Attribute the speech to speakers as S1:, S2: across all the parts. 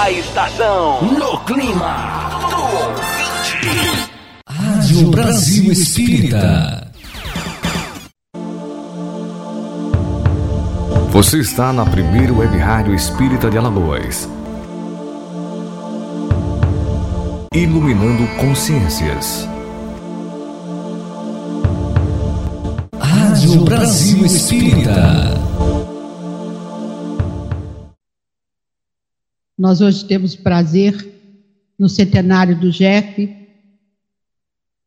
S1: A estação no clima do ouvinte.
S2: Rádio Brasil Espírita.
S3: Você está na primeira web rádio espírita de Alagoas. Iluminando consciências.
S2: Rádio Brasil Espírita.
S4: Nós hoje temos prazer, no centenário do Jeff,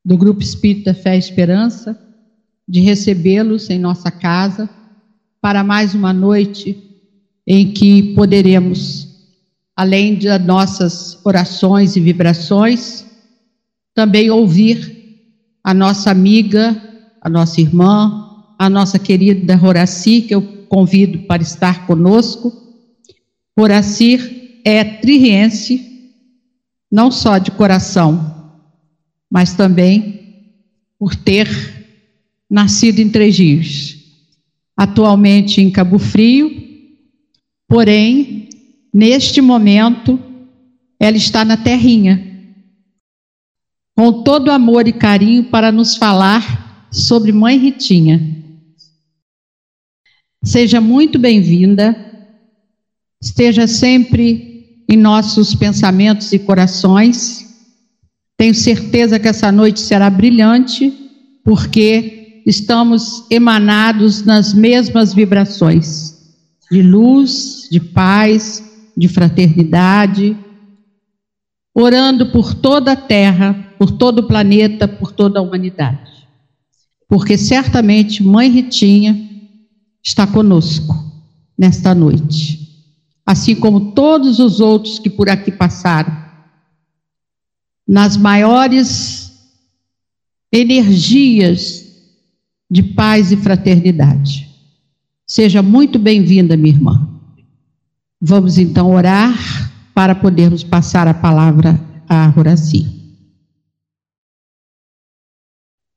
S4: do Grupo Espírita Fé e Esperança, de recebê-los em nossa casa para mais uma noite em que poderemos, além das nossas orações e vibrações, também ouvir a nossa amiga, a nossa irmã, a nossa querida Horaci, que eu convido para estar conosco. Horaci é tririense, não só de coração, mas também por ter nascido em Três Rios. Atualmente em Cabo Frio, porém, neste momento, ela está na terrinha, com todo amor e carinho para nos falar sobre Mãe Ritinha. Seja muito bem-vinda, esteja sempre em nossos pensamentos e corações. Tenho certeza que essa noite será brilhante, porque estamos emanados nas mesmas vibrações de luz, de paz, de fraternidade, orando por toda a Terra, por todo o planeta, por toda a humanidade. Porque certamente Mãe Ritinha está conosco nesta noite assim como todos os outros que por aqui passaram, nas maiores energias de paz e fraternidade. Seja muito bem-vinda, minha irmã. Vamos então orar para podermos passar a palavra a Horaci.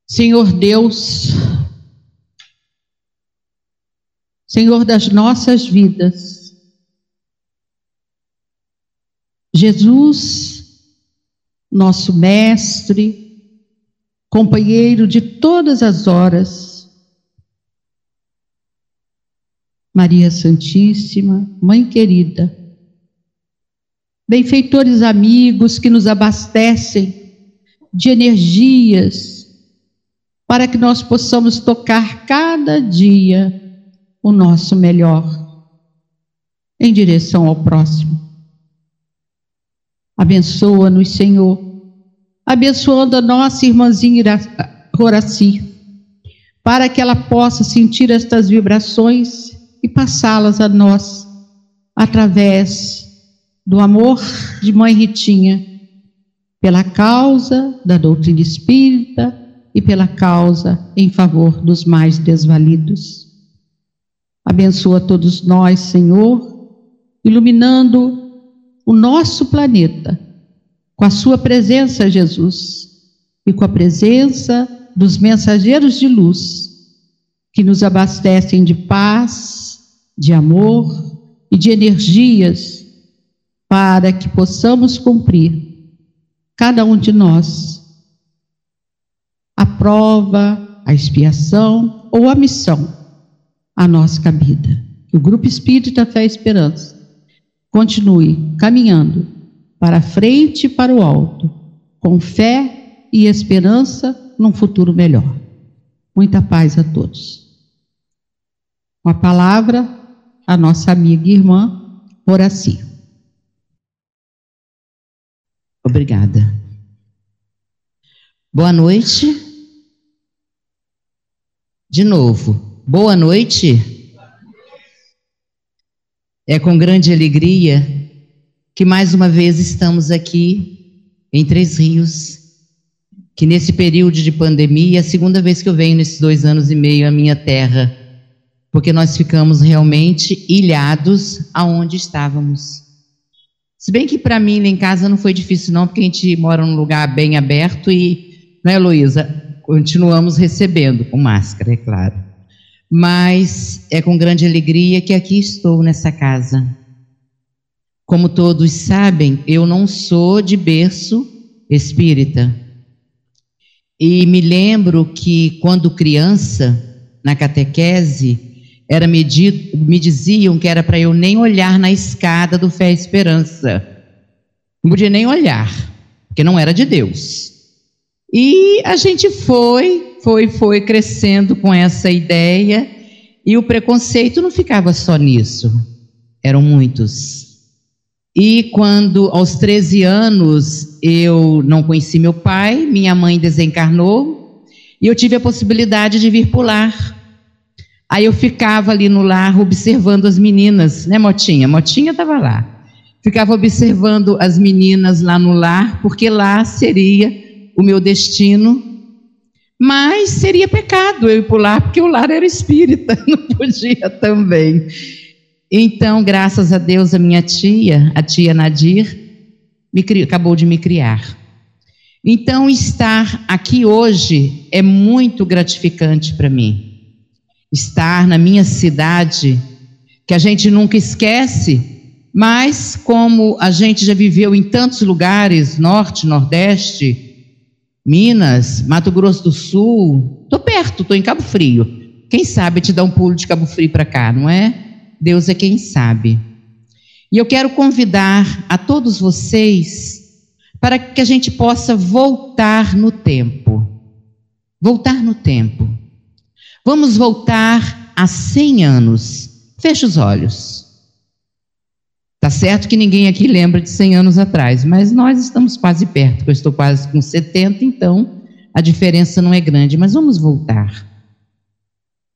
S4: Senhor Deus, Senhor das nossas vidas, Jesus, nosso mestre, companheiro de todas as horas, Maria Santíssima, Mãe querida, benfeitores amigos que nos abastecem de energias para que nós possamos tocar cada dia o nosso melhor em direção ao próximo. Abençoa-nos, Senhor. Abençoando a nossa irmãzinha Horaci, para que ela possa sentir estas vibrações e passá-las a nós através do amor de Mãe Ritinha, pela causa da doutrina espírita e pela causa em favor dos mais desvalidos. Abençoa todos nós, Senhor, iluminando o nosso planeta com a sua presença, Jesus, e com a presença dos mensageiros de luz que nos abastecem de paz, de amor e de energias para que possamos cumprir, cada um de nós, a prova, a expiação ou a missão a nós cabida. O Grupo Espírita Fé e Esperança Continue caminhando para frente e para o alto, com fé e esperança num futuro melhor. Muita paz a todos. Com a palavra, a nossa amiga e irmã Horaci.
S5: Obrigada. Boa noite. De novo, boa noite. É com grande alegria que mais uma vez estamos aqui em Três Rios, que nesse período de pandemia é a segunda vez que eu venho nesses dois anos e meio à minha terra, porque nós ficamos realmente ilhados aonde estávamos. Se bem que para mim lá em casa não foi difícil não, porque a gente mora num lugar bem aberto e, não é, Heloísa? Continuamos recebendo, com máscara, é claro mas é com grande alegria que aqui estou nessa casa, com como todos sabem, eu não sou de berço espírita. E me lembro que quando criança, na catequese, era me, me diziam que era para eu nem olhar na escada do Fé e Esperança. Não podia nem olhar, porque não era de Deus. E a gente foi, foi, foi crescendo com essa ideia, e o preconceito não ficava só nisso, eram muitos. E quando, aos 13 anos, eu não conheci meu pai, minha mãe desencarnou, e eu tive a possibilidade de vir pular. Aí eu ficava ali no lar observando as meninas, né, Motinha? Motinha estava lá. Ficava observando as meninas lá no lar, porque lá seria o meu destino. Mas seria pecado eu ir pular, porque o lar era espírita, não podia também. Então, graças a Deus, a minha tia, a tia Nadir, acabou de me criar. Então, estar aqui hoje é muito gratificante para mim. Estar na minha cidade, que a gente nunca esquece, mas como a gente já viveu em tantos lugares norte, nordeste, Minas, Mato Grosso do Sul, estou perto, estou em Cabo Frio. Quem sabe te dar um pulo de Cabo Frio para cá, não é? Deus é quem sabe. E eu quero convidar a todos vocês para que a gente possa voltar no tempo. Voltar no tempo. Vamos voltar a 100 anos. Feche os olhos. Tá certo que ninguém aqui lembra de 100 anos atrás, mas nós estamos quase perto. Eu estou quase com 70, então a diferença não é grande, mas vamos voltar.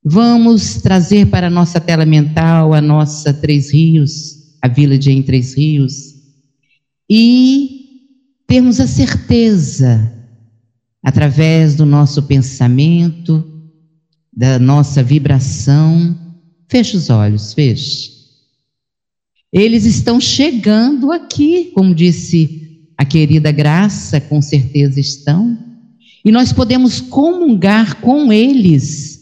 S5: Vamos trazer para a nossa tela mental a nossa Três Rios, a vila de Em Três Rios, e termos a certeza, através do nosso pensamento, da nossa vibração, feche os olhos, feche. Eles estão chegando aqui, como disse a querida Graça, com certeza estão, e nós podemos comungar com eles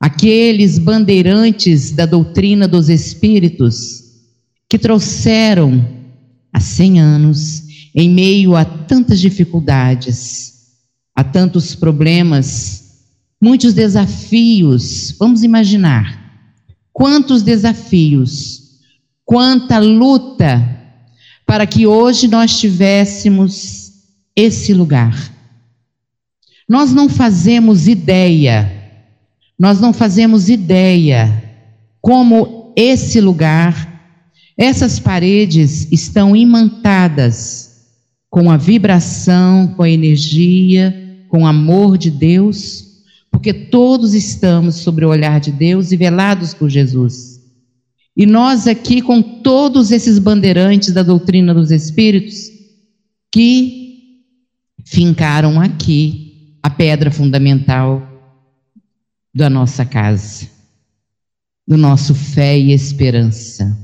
S5: aqueles bandeirantes da doutrina dos espíritos que trouxeram há 100 anos, em meio a tantas dificuldades, a tantos problemas, muitos desafios. Vamos imaginar quantos desafios, quanta luta para que hoje nós tivéssemos esse lugar. Nós não fazemos ideia nós não fazemos ideia como esse lugar, essas paredes estão imantadas com a vibração, com a energia, com o amor de Deus, porque todos estamos sobre o olhar de Deus e velados por Jesus. E nós aqui, com todos esses bandeirantes da doutrina dos Espíritos, que fincaram aqui a pedra fundamental da nossa casa, do nosso fé e esperança.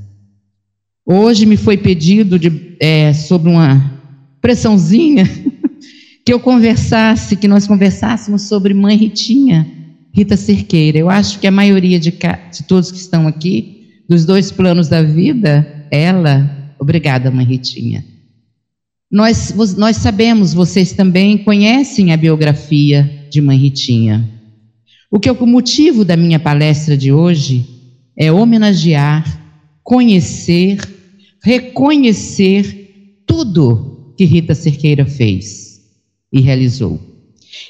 S5: Hoje me foi pedido de, é, sobre uma pressãozinha que eu conversasse, que nós conversássemos sobre Mãe Ritinha, Rita Cerqueira. Eu acho que a maioria de, de todos que estão aqui, dos dois planos da vida, ela, obrigada, Mãe Ritinha. Nós, nós sabemos, vocês também conhecem a biografia de Mãe Ritinha. O que é o motivo da minha palestra de hoje é homenagear, conhecer, reconhecer tudo que Rita Cerqueira fez e realizou.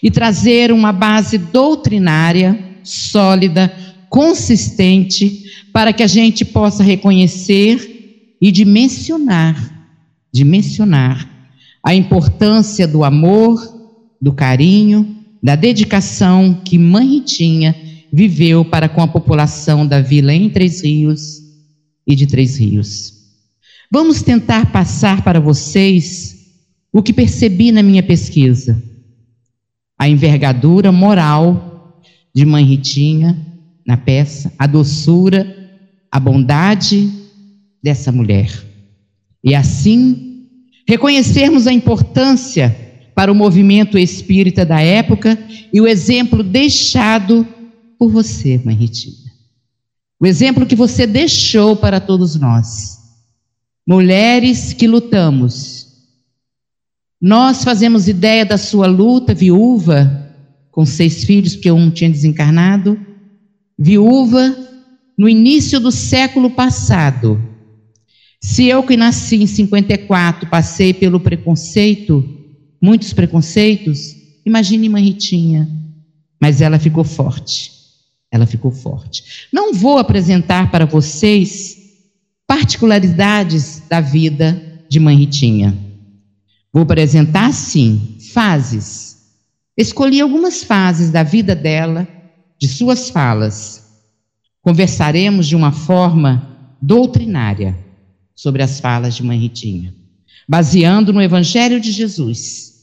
S5: E trazer uma base doutrinária sólida, consistente, para que a gente possa reconhecer e dimensionar, dimensionar a importância do amor, do carinho, da dedicação que Mãe Ritinha viveu para com a população da vila em Três Rios e de Três Rios. Vamos tentar passar para vocês o que percebi na minha pesquisa. A envergadura moral de Mãe Ritinha na peça, a doçura, a bondade dessa mulher. E assim, reconhecermos a importância para o movimento espírita da época e o exemplo deixado por você, Mãe Ritinha. O exemplo que você deixou para todos nós. mulheres que lutamos. Nós fazemos ideia da sua luta, viúva, com seis filhos, porque um tinha desencarnado, viúva no início do século passado. Se eu que nasci em 54 passei pelo preconceito, muitos preconceitos, imagine Mãe Ritinha. Mas ela ficou forte. Ela ficou forte. Não vou apresentar para vocês particularidades da vida de Mãe Ritinha. Vou apresentar, sim, fases. Escolhi algumas fases da vida dela, de suas falas. Conversaremos de uma forma doutrinária sobre as falas de Mãe Ritinha, baseando no Evangelho de Jesus,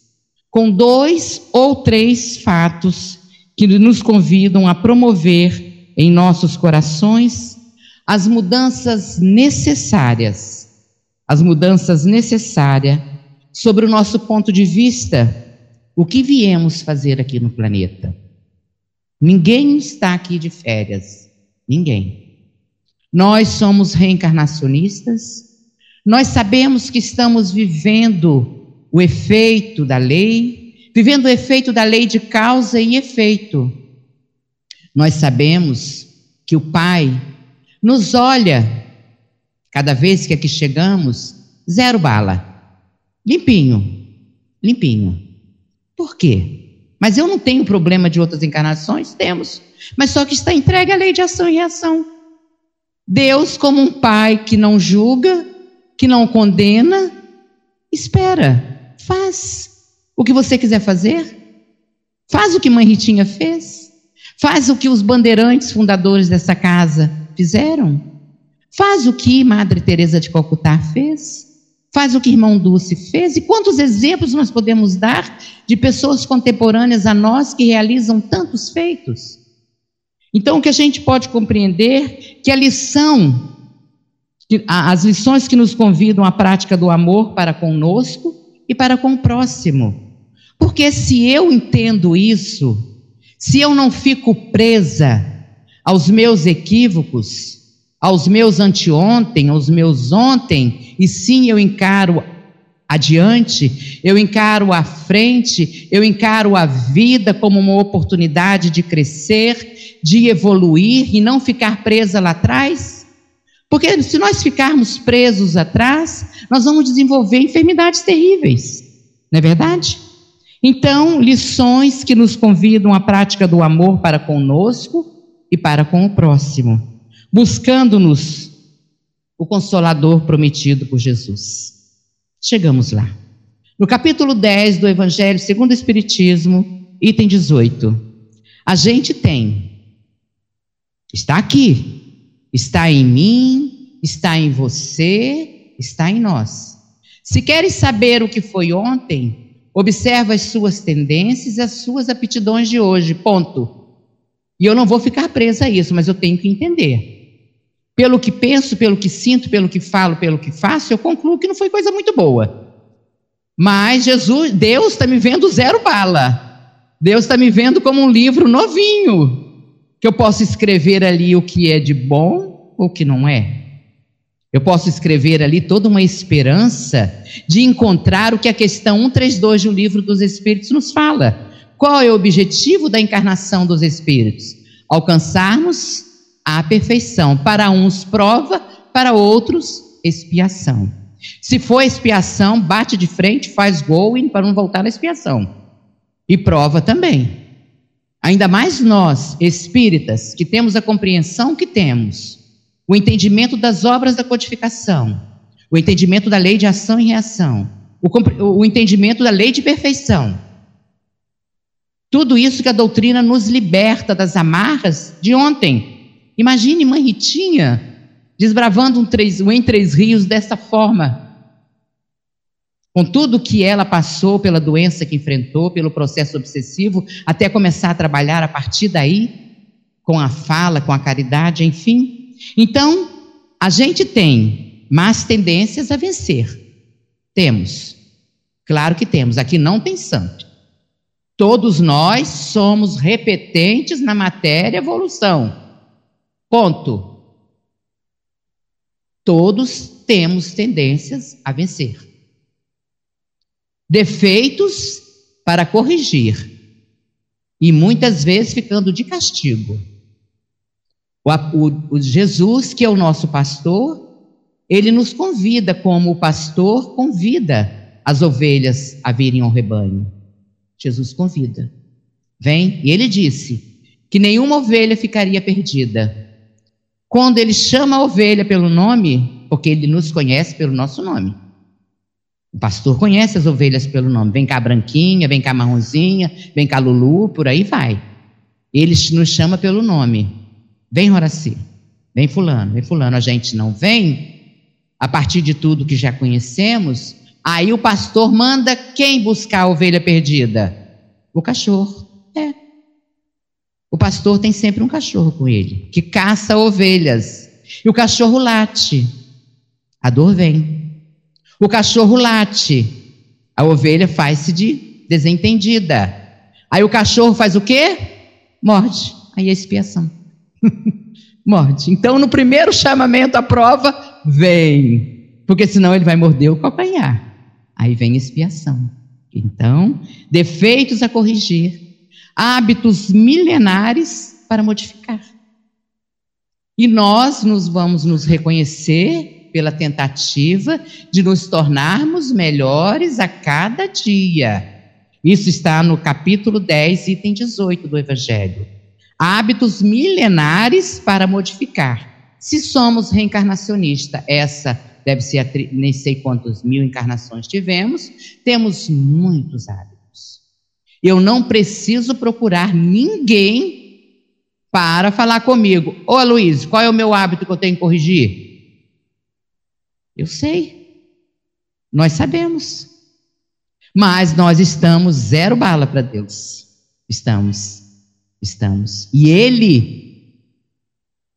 S5: com dois ou três fatos que nos convidam a promover em nossos corações as mudanças necessárias, as mudanças necessárias sobre o nosso ponto de vista, o que viemos fazer aqui no planeta. Ninguém está aqui de férias, ninguém. Nós somos reencarnacionistas, nós sabemos que estamos vivendo o efeito da lei, vivendo o efeito da lei de causa e efeito. Nós sabemos que o Pai nos olha, cada vez que aqui chegamos, zero bala, limpinho, limpinho. Por quê? Mas eu não tenho problema de outras encarnações? Temos. Mas só que está entregue à lei de ação e reação. Deus, como um pai que não julga, que não condena, espera, faz o que você quiser fazer. Faz o que Mãe Ritinha fez. Faz o que os bandeirantes fundadores dessa casa fizeram. Faz o que Madre Teresa de Calcutá fez. Faz o que irmão Dulce fez. E quantos exemplos nós podemos dar de pessoas contemporâneas a nós que realizam tantos feitos? Então, o que a gente pode compreender que a lição, as lições que nos convidam à prática do amor para conosco e para com o próximo. Porque se eu entendo isso, se eu não fico presa aos meus equívocos, aos meus anteontem, aos meus ontem, e sim eu encaro adiante, eu encaro a frente, eu encaro a vida como uma oportunidade de crescer, de evoluir e não ficar presa lá atrás. Porque se nós ficarmos presos atrás, nós vamos desenvolver enfermidades terríveis, não é verdade? Então, lições que nos convidam à prática do amor para conosco e para com o próximo, buscando-nos o consolador prometido por Jesus. Chegamos lá. No capítulo 10 do Evangelho segundo o Espiritismo, item 18. A gente tem, está aqui, está em mim, está em você, está em nós. Se queres saber o que foi ontem, observa as suas tendências e as suas aptidões de hoje. Ponto. E eu não vou ficar presa a isso, mas eu tenho que entender. Pelo que penso, pelo que sinto, pelo que falo, pelo que faço, eu concluo que não foi coisa muito boa. Mas Jesus, Deus está me vendo zero bala. Deus está me vendo como um livro novinho, que eu posso escrever ali o que é de bom ou o que não é. Eu posso escrever ali toda uma esperança de encontrar o que a questão 132 do livro dos Espíritos nos fala. Qual é o objetivo da encarnação dos espíritos? Alcançarmos a perfeição. Para uns, prova, para outros, expiação. Se for expiação, bate de frente, faz gol para não voltar na expiação. E prova também. Ainda mais nós, espíritas, que temos a compreensão que temos, o entendimento das obras da codificação, o entendimento da lei de ação e reação, o, o entendimento da lei de perfeição tudo isso que a doutrina nos liberta das amarras de ontem. Imagine Mãe Ritinha desbravando um, três, um em Três Rios dessa forma. Com tudo que ela passou, pela doença que enfrentou, pelo processo obsessivo, até começar a trabalhar a partir daí, com a fala, com a caridade, enfim. Então, a gente tem más tendências a vencer. Temos. Claro que temos. Aqui não tem santo. Todos nós somos repetentes na matéria evolução. Ponto. Todos temos tendências a vencer. Defeitos para corrigir. E muitas vezes ficando de castigo. O, o, o Jesus, que é o nosso pastor, ele nos convida, como o pastor convida as ovelhas a virem ao rebanho. Jesus convida. Vem, e ele disse que nenhuma ovelha ficaria perdida. Quando ele chama a ovelha pelo nome, porque ele nos conhece pelo nosso nome. O pastor conhece as ovelhas pelo nome. Vem cá, branquinha, vem cá, marronzinha, vem cá, Lulu, por aí vai. Ele nos chama pelo nome. Vem, Horaci. Vem, Fulano. Vem, Fulano. A gente não vem a partir de tudo que já conhecemos. Aí o pastor manda quem buscar a ovelha perdida? O cachorro. O pastor tem sempre um cachorro com ele, que caça ovelhas. E o cachorro late. A dor vem. O cachorro late. A ovelha faz-se de desentendida. Aí o cachorro faz o quê? Morde. Aí é expiação. Morde. Então, no primeiro chamamento à prova, vem. Porque senão ele vai morder o calcanhar. Aí vem expiação. Então, defeitos a corrigir, hábitos milenares para modificar. E nós nos vamos nos reconhecer pela tentativa de nos tornarmos melhores a cada dia. Isso está no capítulo 10, item 18 do Evangelho. Hábitos milenares para modificar. Se somos reencarnacionista, essa deve ser nem sei quantas mil encarnações tivemos, temos muitos hábitos. Eu não preciso procurar ninguém para falar comigo. Ô Luiz, qual é o meu hábito que eu tenho que corrigir? Eu sei. Nós sabemos. Mas nós estamos zero bala para Deus. Estamos. Estamos. E Ele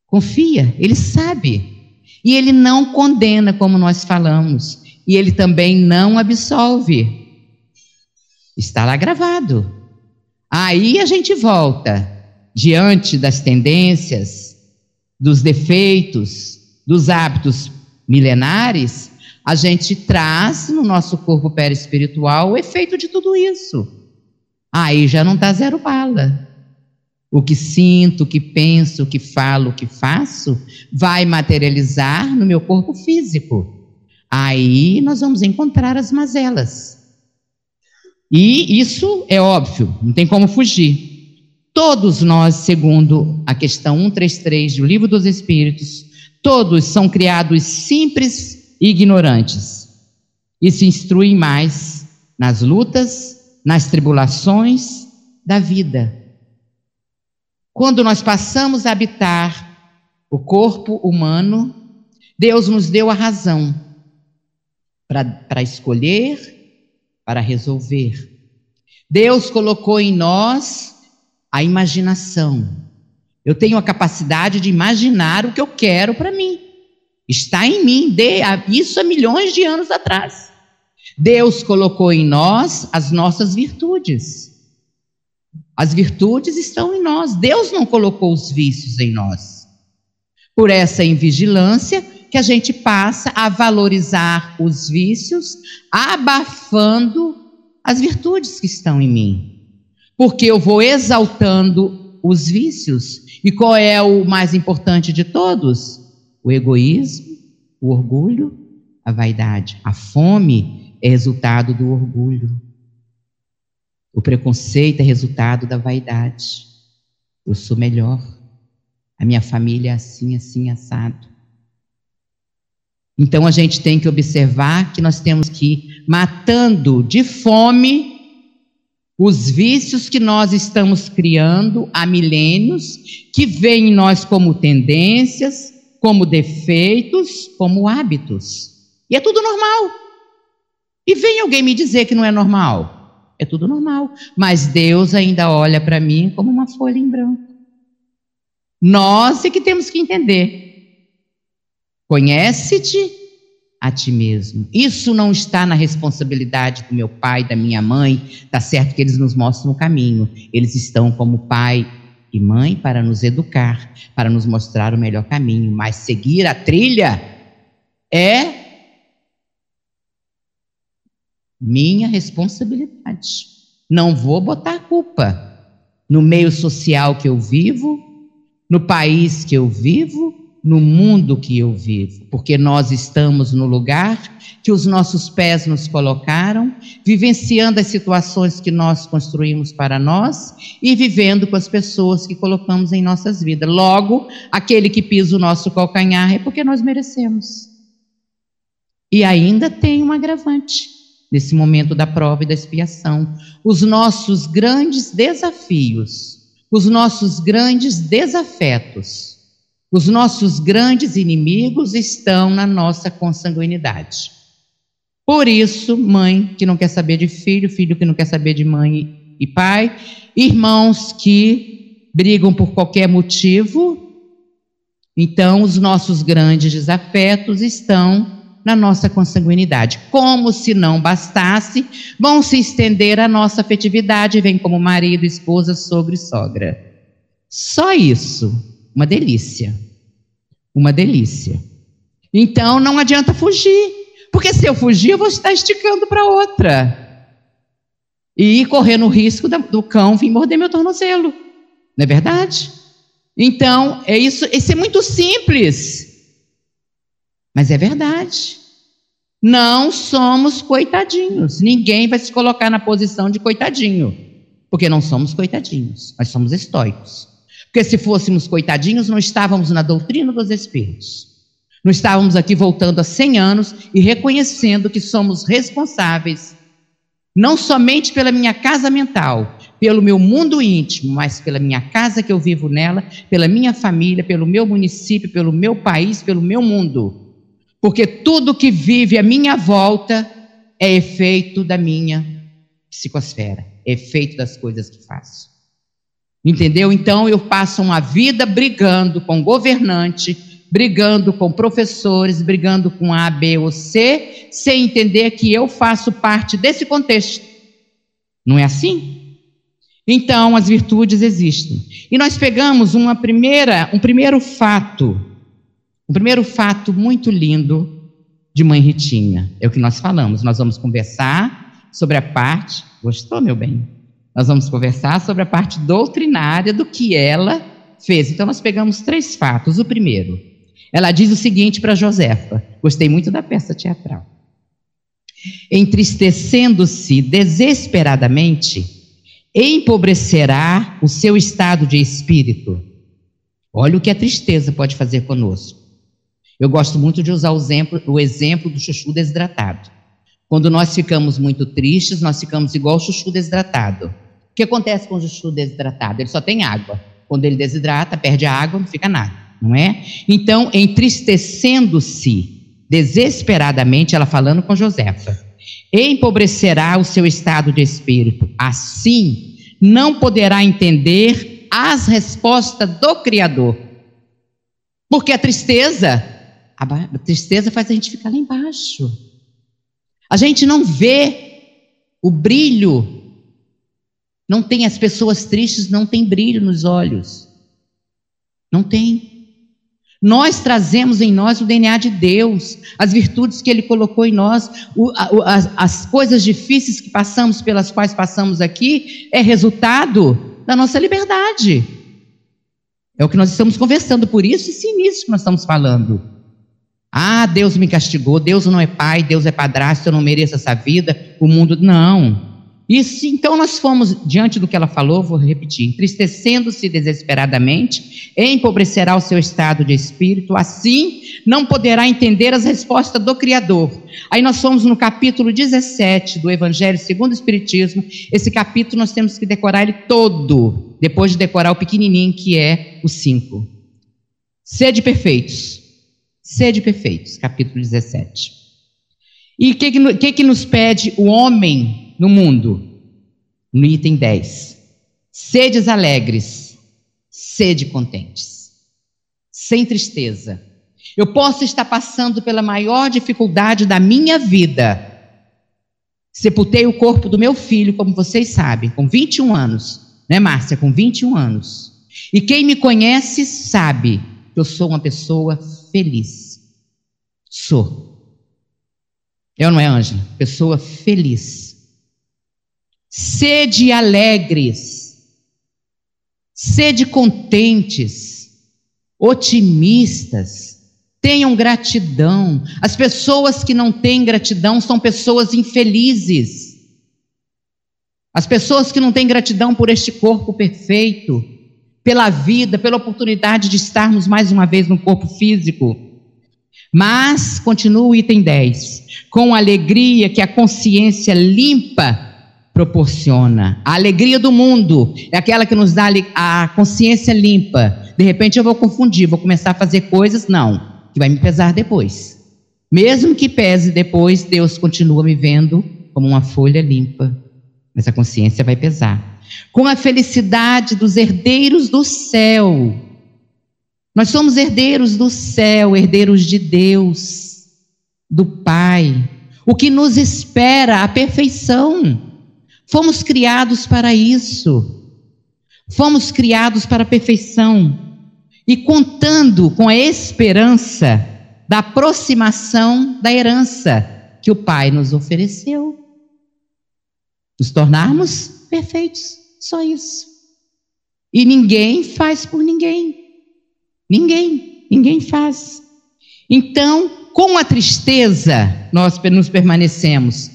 S5: confia, Ele sabe. E ele não condena, como nós falamos, e ele também não absolve. Está lá gravado. Aí a gente volta diante das tendências, dos defeitos, dos hábitos milenares, a gente traz no nosso corpo perispiritual o efeito de tudo isso. Aí já não está zero bala. O que sinto, o que penso, o que falo, o que faço, vai materializar no meu corpo físico. Aí nós vamos encontrar as mazelas. E isso é óbvio, não tem como fugir. Todos nós, segundo a questão 133 do Livro dos Espíritos, todos são criados simples e ignorantes. E se instruem mais nas lutas, nas tribulações da vida quando nós passamos a habitar o corpo humano, Deus nos deu a razão para escolher, para resolver. Deus colocou em nós a imaginação. Eu tenho a capacidade de imaginar o que eu quero para mim. Está em mim, isso há milhões de anos atrás. Deus colocou em nós as nossas virtudes. As virtudes estão em nós. Deus não colocou os vícios em nós. Por essa invigilância que a gente passa a valorizar os vícios, abafando as virtudes que estão em mim. Porque eu vou exaltando os vícios. E qual é o mais importante de todos? O egoísmo, o orgulho, a vaidade. A fome é resultado do orgulho. O preconceito é resultado da vaidade. Eu sou melhor. A minha família é assim, assim, assado. Então a gente tem que observar que nós temos que ir matando de fome os vícios que nós estamos criando há milênios, que vêm em nós como tendências, como defeitos, como hábitos. E é tudo normal. E vem alguém me dizer que não é normal é tudo normal. Mas Deus ainda olha para mim como uma folha em branco. Nós é que temos que entender. Conhece-te a ti mesmo. Isso não está na responsabilidade do meu pai, da minha mãe. Tá certo que eles nos mostram o caminho. Eles estão como pai e mãe para nos educar, para nos mostrar o melhor caminho. Mas seguir a trilha é Minha responsabilidade. Não vou botar culpa no meio social que eu vivo, no país que eu vivo, no mundo que eu vivo, porque nós estamos no lugar que os nossos pés nos colocaram, vivenciando as situações que nós construímos para nós e vivendo com as pessoas que colocamos em nossas vidas. Logo, aquele que pisa o nosso calcanhar é porque nós merecemos. E ainda tem um agravante nesse momento da prova e da expiação. Os nossos grandes desafios, os nossos grandes desafetos, os nossos grandes inimigos estão na nossa consanguinidade. Por isso, mãe que não quer saber de filho, filho que não quer saber de mãe e pai, irmãos que brigam por qualquer motivo. Então, os nossos grandes desafetos estão na nossa consanguinidade. Como se não bastasse, vão se estender a nossa afetividade, vem como marido, esposa, sogro e sogra. Só isso, uma delícia. Uma delícia. Então não adianta fugir, porque se eu fugir, eu vou estar esticando para outra. E correndo o risco do cão vir morder meu tornozelo. Não é verdade? Então, é isso, isso é muito simples. Mas é verdade. Não somos coitadinhos. Ninguém vai se colocar na posição de coitadinho. Porque não somos coitadinhos, nós somos estoicos. Porque se fôssemos coitadinhos, não estávamos na doutrina dos espíritos. Não estávamos aqui voltando a 100 anos e reconhecendo que somos responsáveis, não somente pela minha casa mental, pelo meu mundo íntimo, mas pela minha casa que eu vivo nela, pela minha família, pelo meu município, pelo meu país, pelo meu mundo porque tudo que vive à minha volta é efeito da minha psicosfera, é efeito das coisas que faço. Entendeu? Então eu passo uma vida brigando com governante, brigando com professores, brigando com A, B ou C, sem entender que eu faço parte desse contexto. Não é assim? Então as virtudes existem. E nós pegamos uma primeira, um primeiro fato o primeiro fato muito lindo de Mãe Ritinha é o que nós falamos. Nós vamos conversar sobre a parte. Gostou, meu bem? Nós vamos conversar sobre a parte doutrinária do que ela fez. Então, nós pegamos três fatos. O primeiro, ela diz o seguinte para Josefa: gostei muito da peça teatral. Entristecendo-se desesperadamente, empobrecerá o seu estado de espírito. Olha o que a tristeza pode fazer conosco. Eu gosto muito de usar o exemplo, o exemplo do chuchu desidratado. Quando nós ficamos muito tristes, nós ficamos igual o chuchu desidratado. Que acontece com o chuchu desidratado? Ele só tem água. Quando ele desidrata, perde a água, não fica nada, não é? Então, entristecendo-se desesperadamente, ela falando com Josefa, empobrecerá o seu estado de espírito. Assim, não poderá entender as respostas do Criador. Porque a tristeza a tristeza faz a gente ficar lá embaixo. A gente não vê o brilho. Não tem as pessoas tristes, não tem brilho nos olhos. Não tem. Nós trazemos em nós o DNA de Deus, as virtudes que Ele colocou em nós, o, as, as coisas difíceis que passamos, pelas quais passamos aqui, é resultado da nossa liberdade. É o que nós estamos conversando, por isso esse início que nós estamos falando. Ah, Deus me castigou, Deus não é pai, Deus é padrasto, eu não mereço essa vida, o mundo. Não. Isso, então nós fomos, diante do que ela falou, vou repetir, entristecendo-se desesperadamente, empobrecerá o seu estado de espírito, assim não poderá entender as respostas do Criador. Aí nós fomos no capítulo 17 do Evangelho segundo o Espiritismo, esse capítulo nós temos que decorar ele todo, depois de decorar o pequenininho que é o 5. Sede perfeitos, Sede perfeitos, capítulo 17. E o que, que, que nos pede o homem no mundo? No item 10. Sedes alegres, sede contentes, sem tristeza. Eu posso estar passando pela maior dificuldade da minha vida. Sepultei o corpo do meu filho, como vocês sabem, com 21 anos, né, Márcia? Com 21 anos. E quem me conhece sabe que eu sou uma pessoa feliz. Sou. Ou não é, Ângela? Pessoa feliz. Sede alegres. Sede contentes. Otimistas. Tenham gratidão. As pessoas que não têm gratidão são pessoas infelizes. As pessoas que não têm gratidão por este corpo perfeito, pela vida, pela oportunidade de estarmos mais uma vez no corpo físico. Mas, continua o item 10, com alegria que a consciência limpa proporciona. A alegria do mundo é aquela que nos dá a consciência limpa. De repente eu vou confundir, vou começar a fazer coisas, não, que vai me pesar depois. Mesmo que pese depois, Deus continua me vendo como uma folha limpa, mas a consciência vai pesar com a felicidade dos herdeiros do céu. Nós somos herdeiros do céu, herdeiros de Deus, do Pai. O que nos espera, a perfeição. Fomos criados para isso. Fomos criados para a perfeição. E contando com a esperança da aproximação da herança que o Pai nos ofereceu. Nos tornarmos perfeitos, só isso. E ninguém faz por ninguém. Ninguém, ninguém faz. Então, com a tristeza, nós nos permanecemos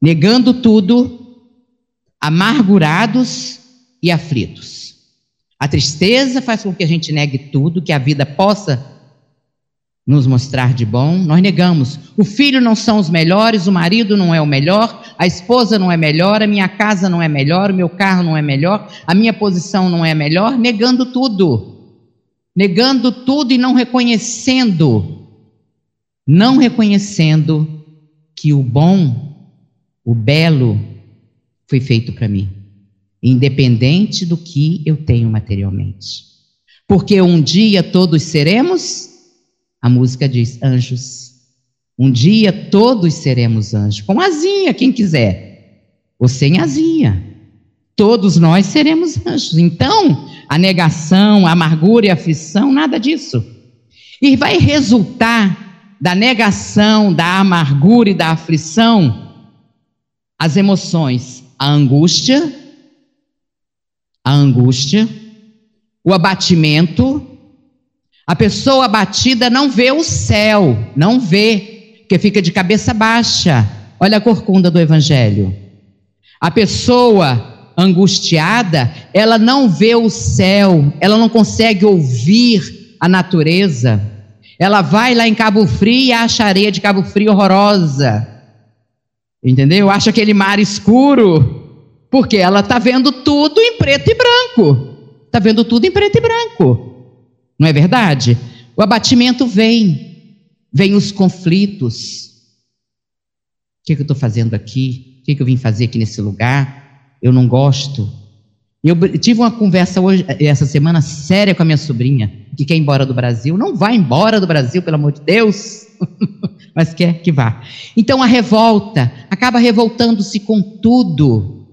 S5: negando tudo, amargurados e aflitos. A tristeza faz com que a gente negue tudo, que a vida possa nos mostrar de bom, nós negamos. O filho não são os melhores, o marido não é o melhor, a esposa não é melhor, a minha casa não é melhor, o meu carro não é melhor, a minha posição não é melhor, negando tudo. Negando tudo e não reconhecendo, não reconhecendo que o bom, o belo, foi feito para mim, independente do que eu tenho materialmente. Porque um dia todos seremos a música diz: anjos. Um dia todos seremos anjos, com asinha, quem quiser, ou sem asinha. Todos nós seremos anjos. Então, a negação, a amargura e a aflição, nada disso. E vai resultar da negação, da amargura e da aflição, as emoções, a angústia, a angústia, o abatimento, a pessoa abatida não vê o céu, não vê, porque fica de cabeça baixa. Olha a corcunda do Evangelho. A pessoa angustiada, ela não vê o céu, ela não consegue ouvir a natureza. Ela vai lá em Cabo Frio e acha a areia de Cabo Frio horrorosa. Entendeu? Acha aquele mar escuro, porque ela está vendo tudo em preto e branco. Está vendo tudo em preto e branco. Não é verdade? O abatimento vem, vem os conflitos. O que, é que eu estou fazendo aqui? O que, é que eu vim fazer aqui nesse lugar? Eu não gosto. Eu tive uma conversa hoje, essa semana séria com a minha sobrinha, que quer ir embora do Brasil. Não vai embora do Brasil, pelo amor de Deus, mas quer que vá. Então a revolta acaba revoltando-se com tudo.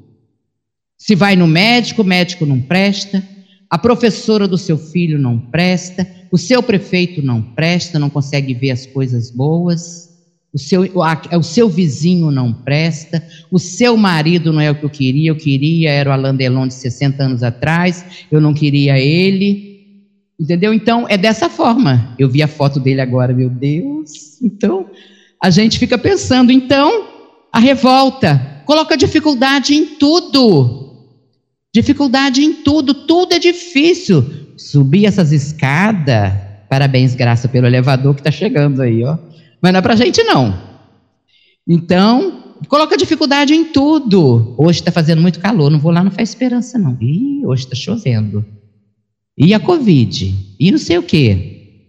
S5: Se vai no médico, o médico não presta. A professora do seu filho não presta, o seu prefeito não presta, não consegue ver as coisas boas, o seu, o seu vizinho não presta, o seu marido não é o que eu queria, eu queria era o Alain Delon de 60 anos atrás, eu não queria ele, entendeu? Então é dessa forma. Eu vi a foto dele agora, meu Deus. Então a gente fica pensando, então a revolta coloca dificuldade em tudo. Dificuldade em tudo, tudo é difícil. Subir essas escadas, parabéns, graça pelo elevador que está chegando aí, ó. Mas não é para gente não. Então, coloca dificuldade em tudo. Hoje está fazendo muito calor, não vou lá, não faz esperança não. Ih, hoje está chovendo. E a Covid? E não sei o quê.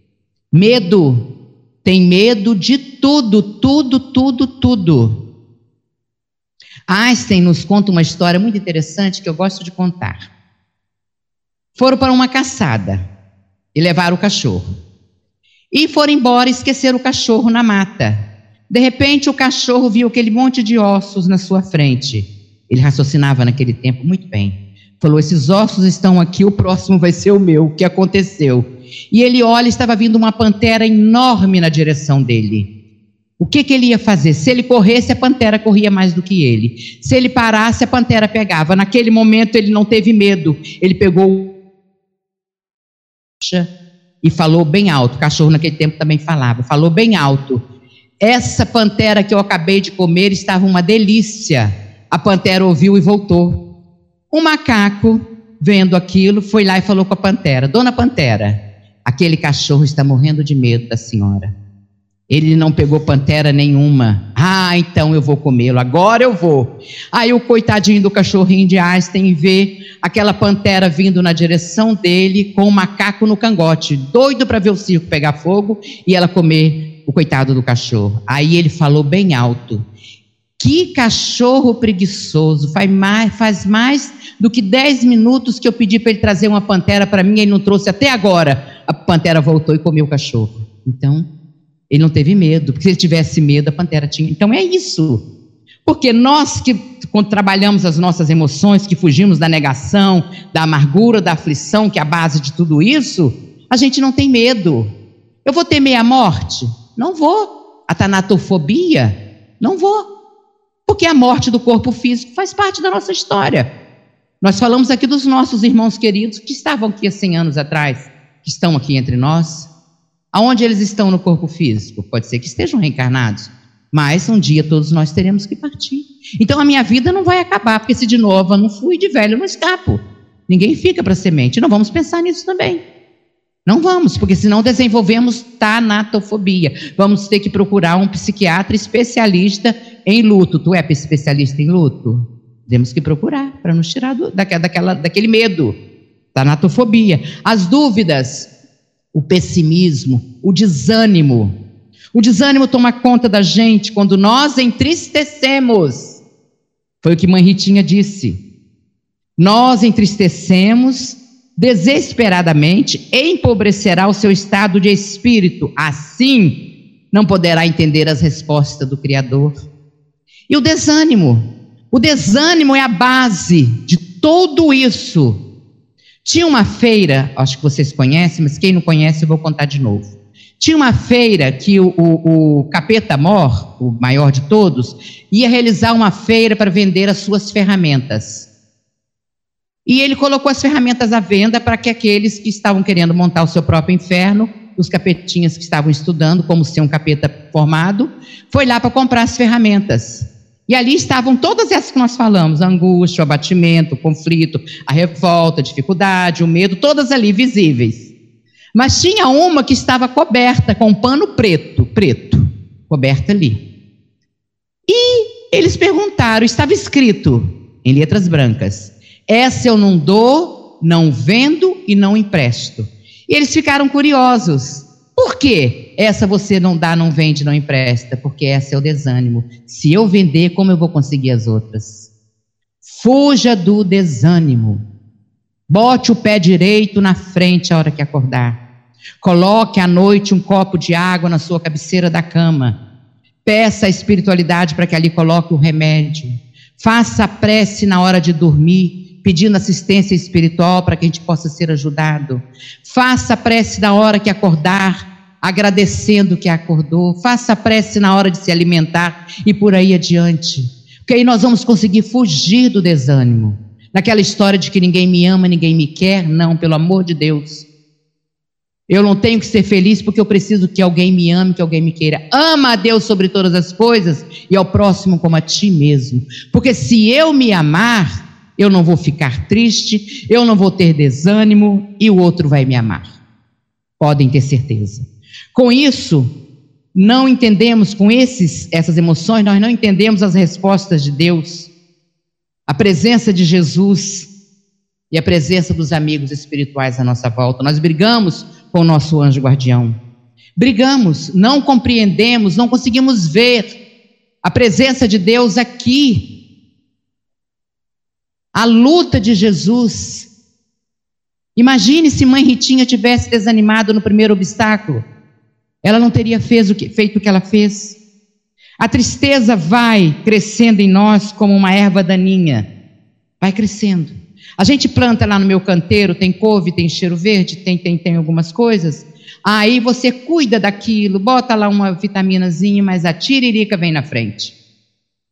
S5: Medo. Tem medo de tudo, tudo, tudo, tudo. Einstein nos conta uma história muito interessante que eu gosto de contar. Foram para uma caçada e levaram o cachorro. E foram embora e esqueceram o cachorro na mata. De repente, o cachorro viu aquele monte de ossos na sua frente. Ele raciocinava naquele tempo muito bem. Falou: Esses ossos estão aqui, o próximo vai ser o meu. O que aconteceu? E ele olha, estava vindo uma pantera enorme na direção dele. O que, que ele ia fazer? Se ele corresse, a pantera corria mais do que ele. Se ele parasse, a pantera pegava. Naquele momento ele não teve medo. Ele pegou e falou bem alto. O cachorro naquele tempo também falava. Falou bem alto. Essa pantera que eu acabei de comer estava uma delícia. A pantera ouviu e voltou. O macaco, vendo aquilo, foi lá e falou com a pantera: Dona Pantera, aquele cachorro está morrendo de medo da senhora. Ele não pegou pantera nenhuma. Ah, então eu vou comê-lo, agora eu vou. Aí o coitadinho do cachorrinho de Einstein vê aquela pantera vindo na direção dele com o um macaco no cangote, doido para ver o circo pegar fogo e ela comer o coitado do cachorro. Aí ele falou bem alto: Que cachorro preguiçoso, faz mais, faz mais do que 10 minutos que eu pedi para ele trazer uma pantera para mim e ele não trouxe até agora. A pantera voltou e comeu o cachorro. Então, ele não teve medo, porque se ele tivesse medo, a pantera tinha. Então é isso. Porque nós que quando trabalhamos as nossas emoções, que fugimos da negação, da amargura, da aflição, que é a base de tudo isso, a gente não tem medo. Eu vou temer a morte? Não vou. A tanatofobia? Não vou. Porque a morte do corpo físico faz parte da nossa história. Nós falamos aqui dos nossos irmãos queridos que estavam aqui há 100 anos atrás, que estão aqui entre nós. Aonde eles estão no corpo físico? Pode ser que estejam reencarnados, mas um dia todos nós teremos que partir. Então a minha vida não vai acabar, porque se de novo eu não fui, de velho eu não escapo. Ninguém fica para semente. Não vamos pensar nisso também. Não vamos, porque senão desenvolvemos tanatofobia. Vamos ter que procurar um psiquiatra especialista em luto. Tu é especialista em luto? Temos que procurar para nos tirar do, daquela, daquela, daquele medo, tanatofobia. As dúvidas, o pessimismo, o desânimo. O desânimo toma conta da gente quando nós entristecemos. Foi o que Mãe Ritinha disse. Nós entristecemos desesperadamente, empobrecerá o seu estado de espírito. Assim, não poderá entender as respostas do Criador. E o desânimo. O desânimo é a base de tudo isso tinha uma feira, acho que vocês conhecem, mas quem não conhece eu vou contar de novo. Tinha uma feira que o, o, o Capeta Mor, o maior de todos, ia realizar uma feira para vender as suas ferramentas. E ele colocou as ferramentas à venda para que aqueles que estavam querendo montar o seu próprio inferno, os capetinhas que estavam estudando como ser um capeta formado, foi lá para comprar as ferramentas. E ali estavam todas essas que nós falamos: angústia, o abatimento, o conflito, a revolta, a dificuldade, o medo, todas ali visíveis. Mas tinha uma que estava coberta com um pano preto, preto, coberta ali. E eles perguntaram, estava escrito em letras brancas: essa eu não dou, não vendo e não empresto. E eles ficaram curiosos. Por quê? Essa você não dá, não vende, não empresta, porque essa é o desânimo. Se eu vender, como eu vou conseguir as outras? Fuja do desânimo. Bote o pé direito na frente a hora que acordar. Coloque à noite um copo de água na sua cabeceira da cama. Peça a espiritualidade para que ali coloque o remédio. Faça a prece na hora de dormir, pedindo assistência espiritual para que a gente possa ser ajudado. Faça a prece na hora que acordar, agradecendo que acordou, faça a prece na hora de se alimentar e por aí adiante. Porque aí nós vamos conseguir fugir do desânimo. Naquela história de que ninguém me ama, ninguém me quer, não, pelo amor de Deus. Eu não tenho que ser feliz porque eu preciso que alguém me ame, que alguém me queira. Ama a Deus sobre todas as coisas e ao próximo como a ti mesmo. Porque se eu me amar, eu não vou ficar triste, eu não vou ter desânimo e o outro vai me amar. Podem ter certeza. Com isso, não entendemos, com esses, essas emoções, nós não entendemos as respostas de Deus, a presença de Jesus e a presença dos amigos espirituais à nossa volta. Nós brigamos com o nosso anjo guardião. Brigamos, não compreendemos, não conseguimos ver a presença de Deus aqui. A luta de Jesus. Imagine se mãe Ritinha tivesse desanimado no primeiro obstáculo ela não teria o que, feito o que ela fez. A tristeza vai crescendo em nós como uma erva daninha. Vai crescendo. A gente planta lá no meu canteiro, tem couve, tem cheiro verde, tem, tem, tem algumas coisas. Aí você cuida daquilo, bota lá uma vitaminazinha, mas a tiririca vem na frente.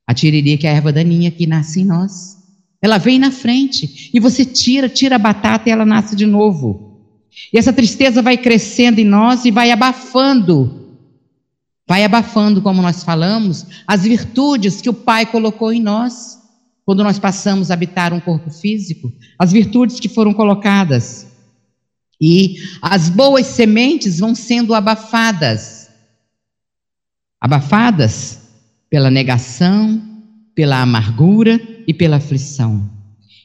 S5: A tiririca é a erva daninha que nasce em nós. Ela vem na frente e você tira, tira a batata e ela nasce de novo. E essa tristeza vai crescendo em nós e vai abafando. Vai abafando, como nós falamos, as virtudes que o Pai colocou em nós quando nós passamos a habitar um corpo físico, as virtudes que foram colocadas. E as boas sementes vão sendo abafadas. Abafadas pela negação, pela amargura e pela aflição.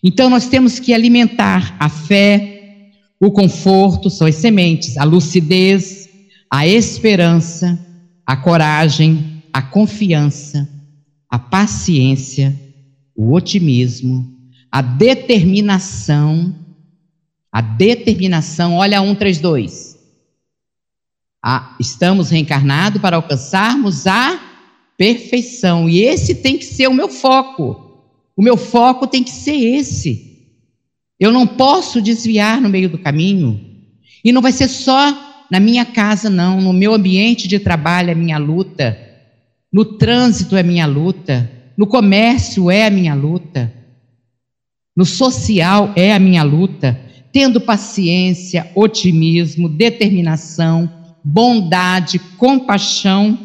S5: Então nós temos que alimentar a fé, o conforto, são as sementes, a lucidez, a esperança, a coragem, a confiança, a paciência, o otimismo, a determinação a determinação, olha 132. Ah, estamos reencarnados para alcançarmos a perfeição. E esse tem que ser o meu foco. O meu foco tem que ser esse. Eu não posso desviar no meio do caminho. E não vai ser só na minha casa, não. No meu ambiente de trabalho é minha luta. No trânsito é minha luta. No comércio é a minha luta. No social é a minha luta tendo paciência, otimismo, determinação, bondade, compaixão.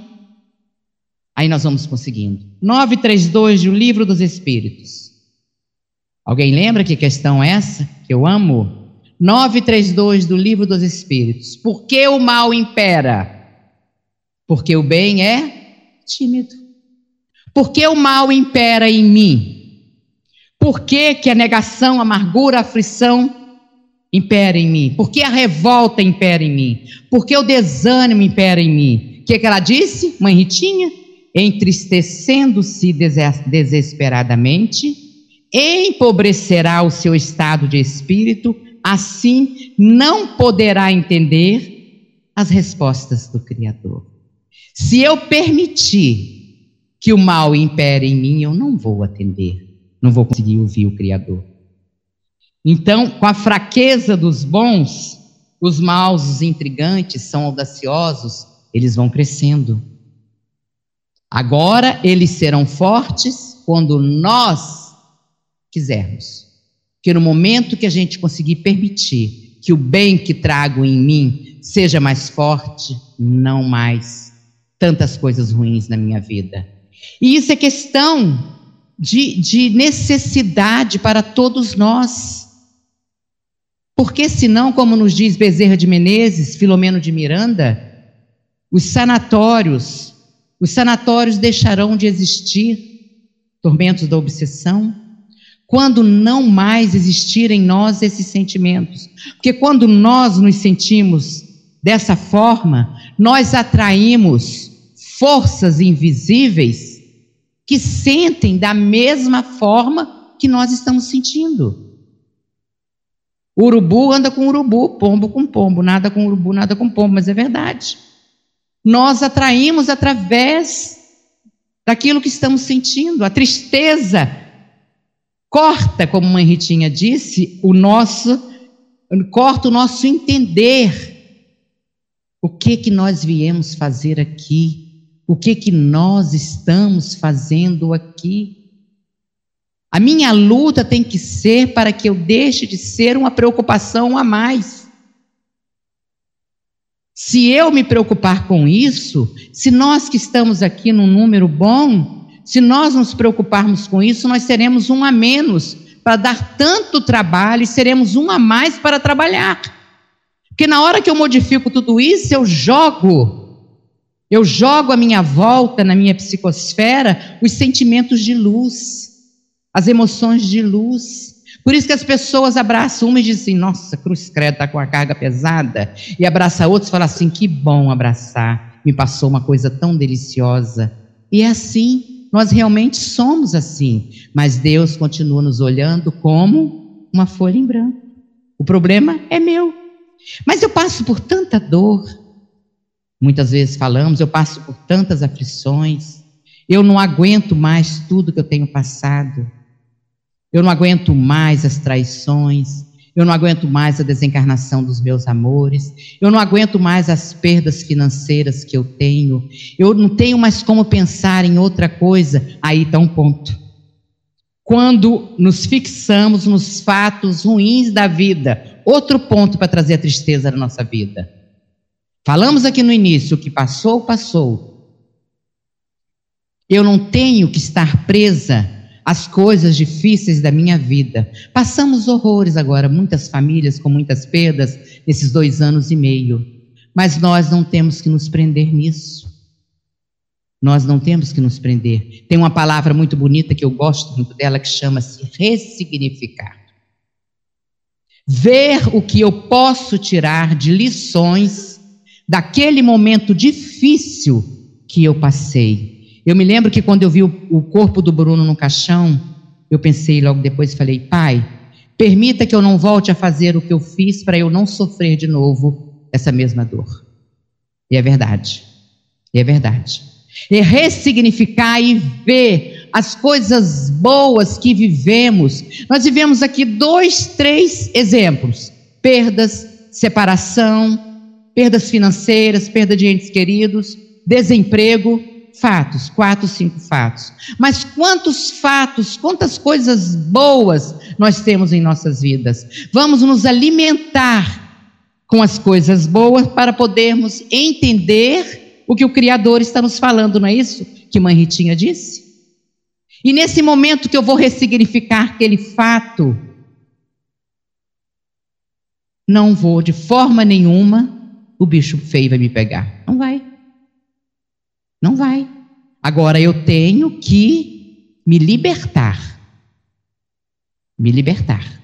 S5: Aí nós vamos conseguindo. 932 do Livro dos Espíritos. Alguém lembra que questão é essa? Que eu amo? 932 do Livro dos Espíritos. Por que o mal impera? Porque o bem é tímido. Por que o mal impera em mim? Por que, que a negação, a amargura, a aflição impera em mim? Por que a revolta impera em mim? Por que o desânimo impera em mim? O que, que ela disse, mãe Ritinha? Entristecendo-se desesperadamente, empobrecerá o seu estado de espírito, assim não poderá entender as respostas do Criador. Se eu permitir que o mal impere em mim, eu não vou atender, não vou conseguir ouvir o Criador. Então, com a fraqueza dos bons, os maus, os intrigantes, são audaciosos, eles vão crescendo. Agora eles serão fortes quando nós quisermos. Que no momento que a gente conseguir permitir que o bem que trago em mim seja mais forte, não mais tantas coisas ruins na minha vida. E isso é questão de, de necessidade para todos nós. Porque senão, como nos diz Bezerra de Menezes, Filomeno de Miranda, os sanatórios, os sanatórios deixarão de existir, tormentos da obsessão, quando não mais existirem em nós esses sentimentos. Porque quando nós nos sentimos dessa forma, nós atraímos forças invisíveis que sentem da mesma forma que nós estamos sentindo. Urubu anda com urubu, pombo com pombo, nada com urubu, nada com pombo, mas é verdade. Nós atraímos através daquilo que estamos sentindo, a tristeza corta, como mãe Ritinha disse, o nosso corta o nosso entender. O que que nós viemos fazer aqui? O que que nós estamos fazendo aqui? A minha luta tem que ser para que eu deixe de ser uma preocupação a mais. Se eu me preocupar com isso, se nós que estamos aqui num número bom, se nós nos preocuparmos com isso, nós seremos um a menos para dar tanto trabalho e seremos um a mais para trabalhar. Porque na hora que eu modifico tudo isso, eu jogo, eu jogo à minha volta, na minha psicosfera, os sentimentos de luz as emoções de luz. Por isso que as pessoas abraçam uma e dizem assim, nossa, cruz credo está com a carga pesada. E abraça outros e fala assim, que bom abraçar, me passou uma coisa tão deliciosa. E é assim, nós realmente somos assim. Mas Deus continua nos olhando como uma folha em branco. O problema é meu. Mas eu passo por tanta dor. Muitas vezes falamos, eu passo por tantas aflições. Eu não aguento mais tudo que eu tenho passado. Eu não aguento mais as traições, Eu não aguento mais a desencarnação dos meus amores. Eu não aguento mais as perdas financeiras que eu tenho. Eu não tenho mais como pensar em outra coisa. Aí está um ponto. Quando nos fixamos nos fatos ruins da vida, outro ponto para trazer a tristeza na nossa vida. Falamos aqui no início: o que passou, passou. Eu não tenho que estar presa às coisas difíceis da minha vida. Passamos horrores agora, muitas famílias com muitas perdas nesses dois anos e meio. Mas nós não temos que nos prender nisso. Nós não temos que nos prender. Tem uma palavra muito bonita que eu gosto muito dela que chama-se ressignificar. Ver o que eu posso tirar de lições daquele momento difícil que eu passei eu me lembro que quando eu vi o, o corpo do Bruno no caixão, eu pensei logo depois e falei: Pai, permita que eu não volte a fazer o que eu fiz para eu não sofrer de novo essa mesma dor. E é verdade. E é verdade. E ressignificar e ver as coisas boas que vivemos. Nós vivemos aqui dois, três exemplos: perdas, separação, perdas financeiras, perda de entes queridos, desemprego fatos, quatro, cinco fatos. Mas quantos fatos, quantas coisas boas nós temos em nossas vidas? Vamos nos alimentar com as coisas boas para podermos entender o que o Criador está nos falando, não é isso que Mãe Ritinha disse? E nesse momento que eu vou ressignificar aquele fato, não vou de forma nenhuma o bicho feio vai me pegar. Não vai. Não vai. Agora eu tenho que me libertar. Me libertar.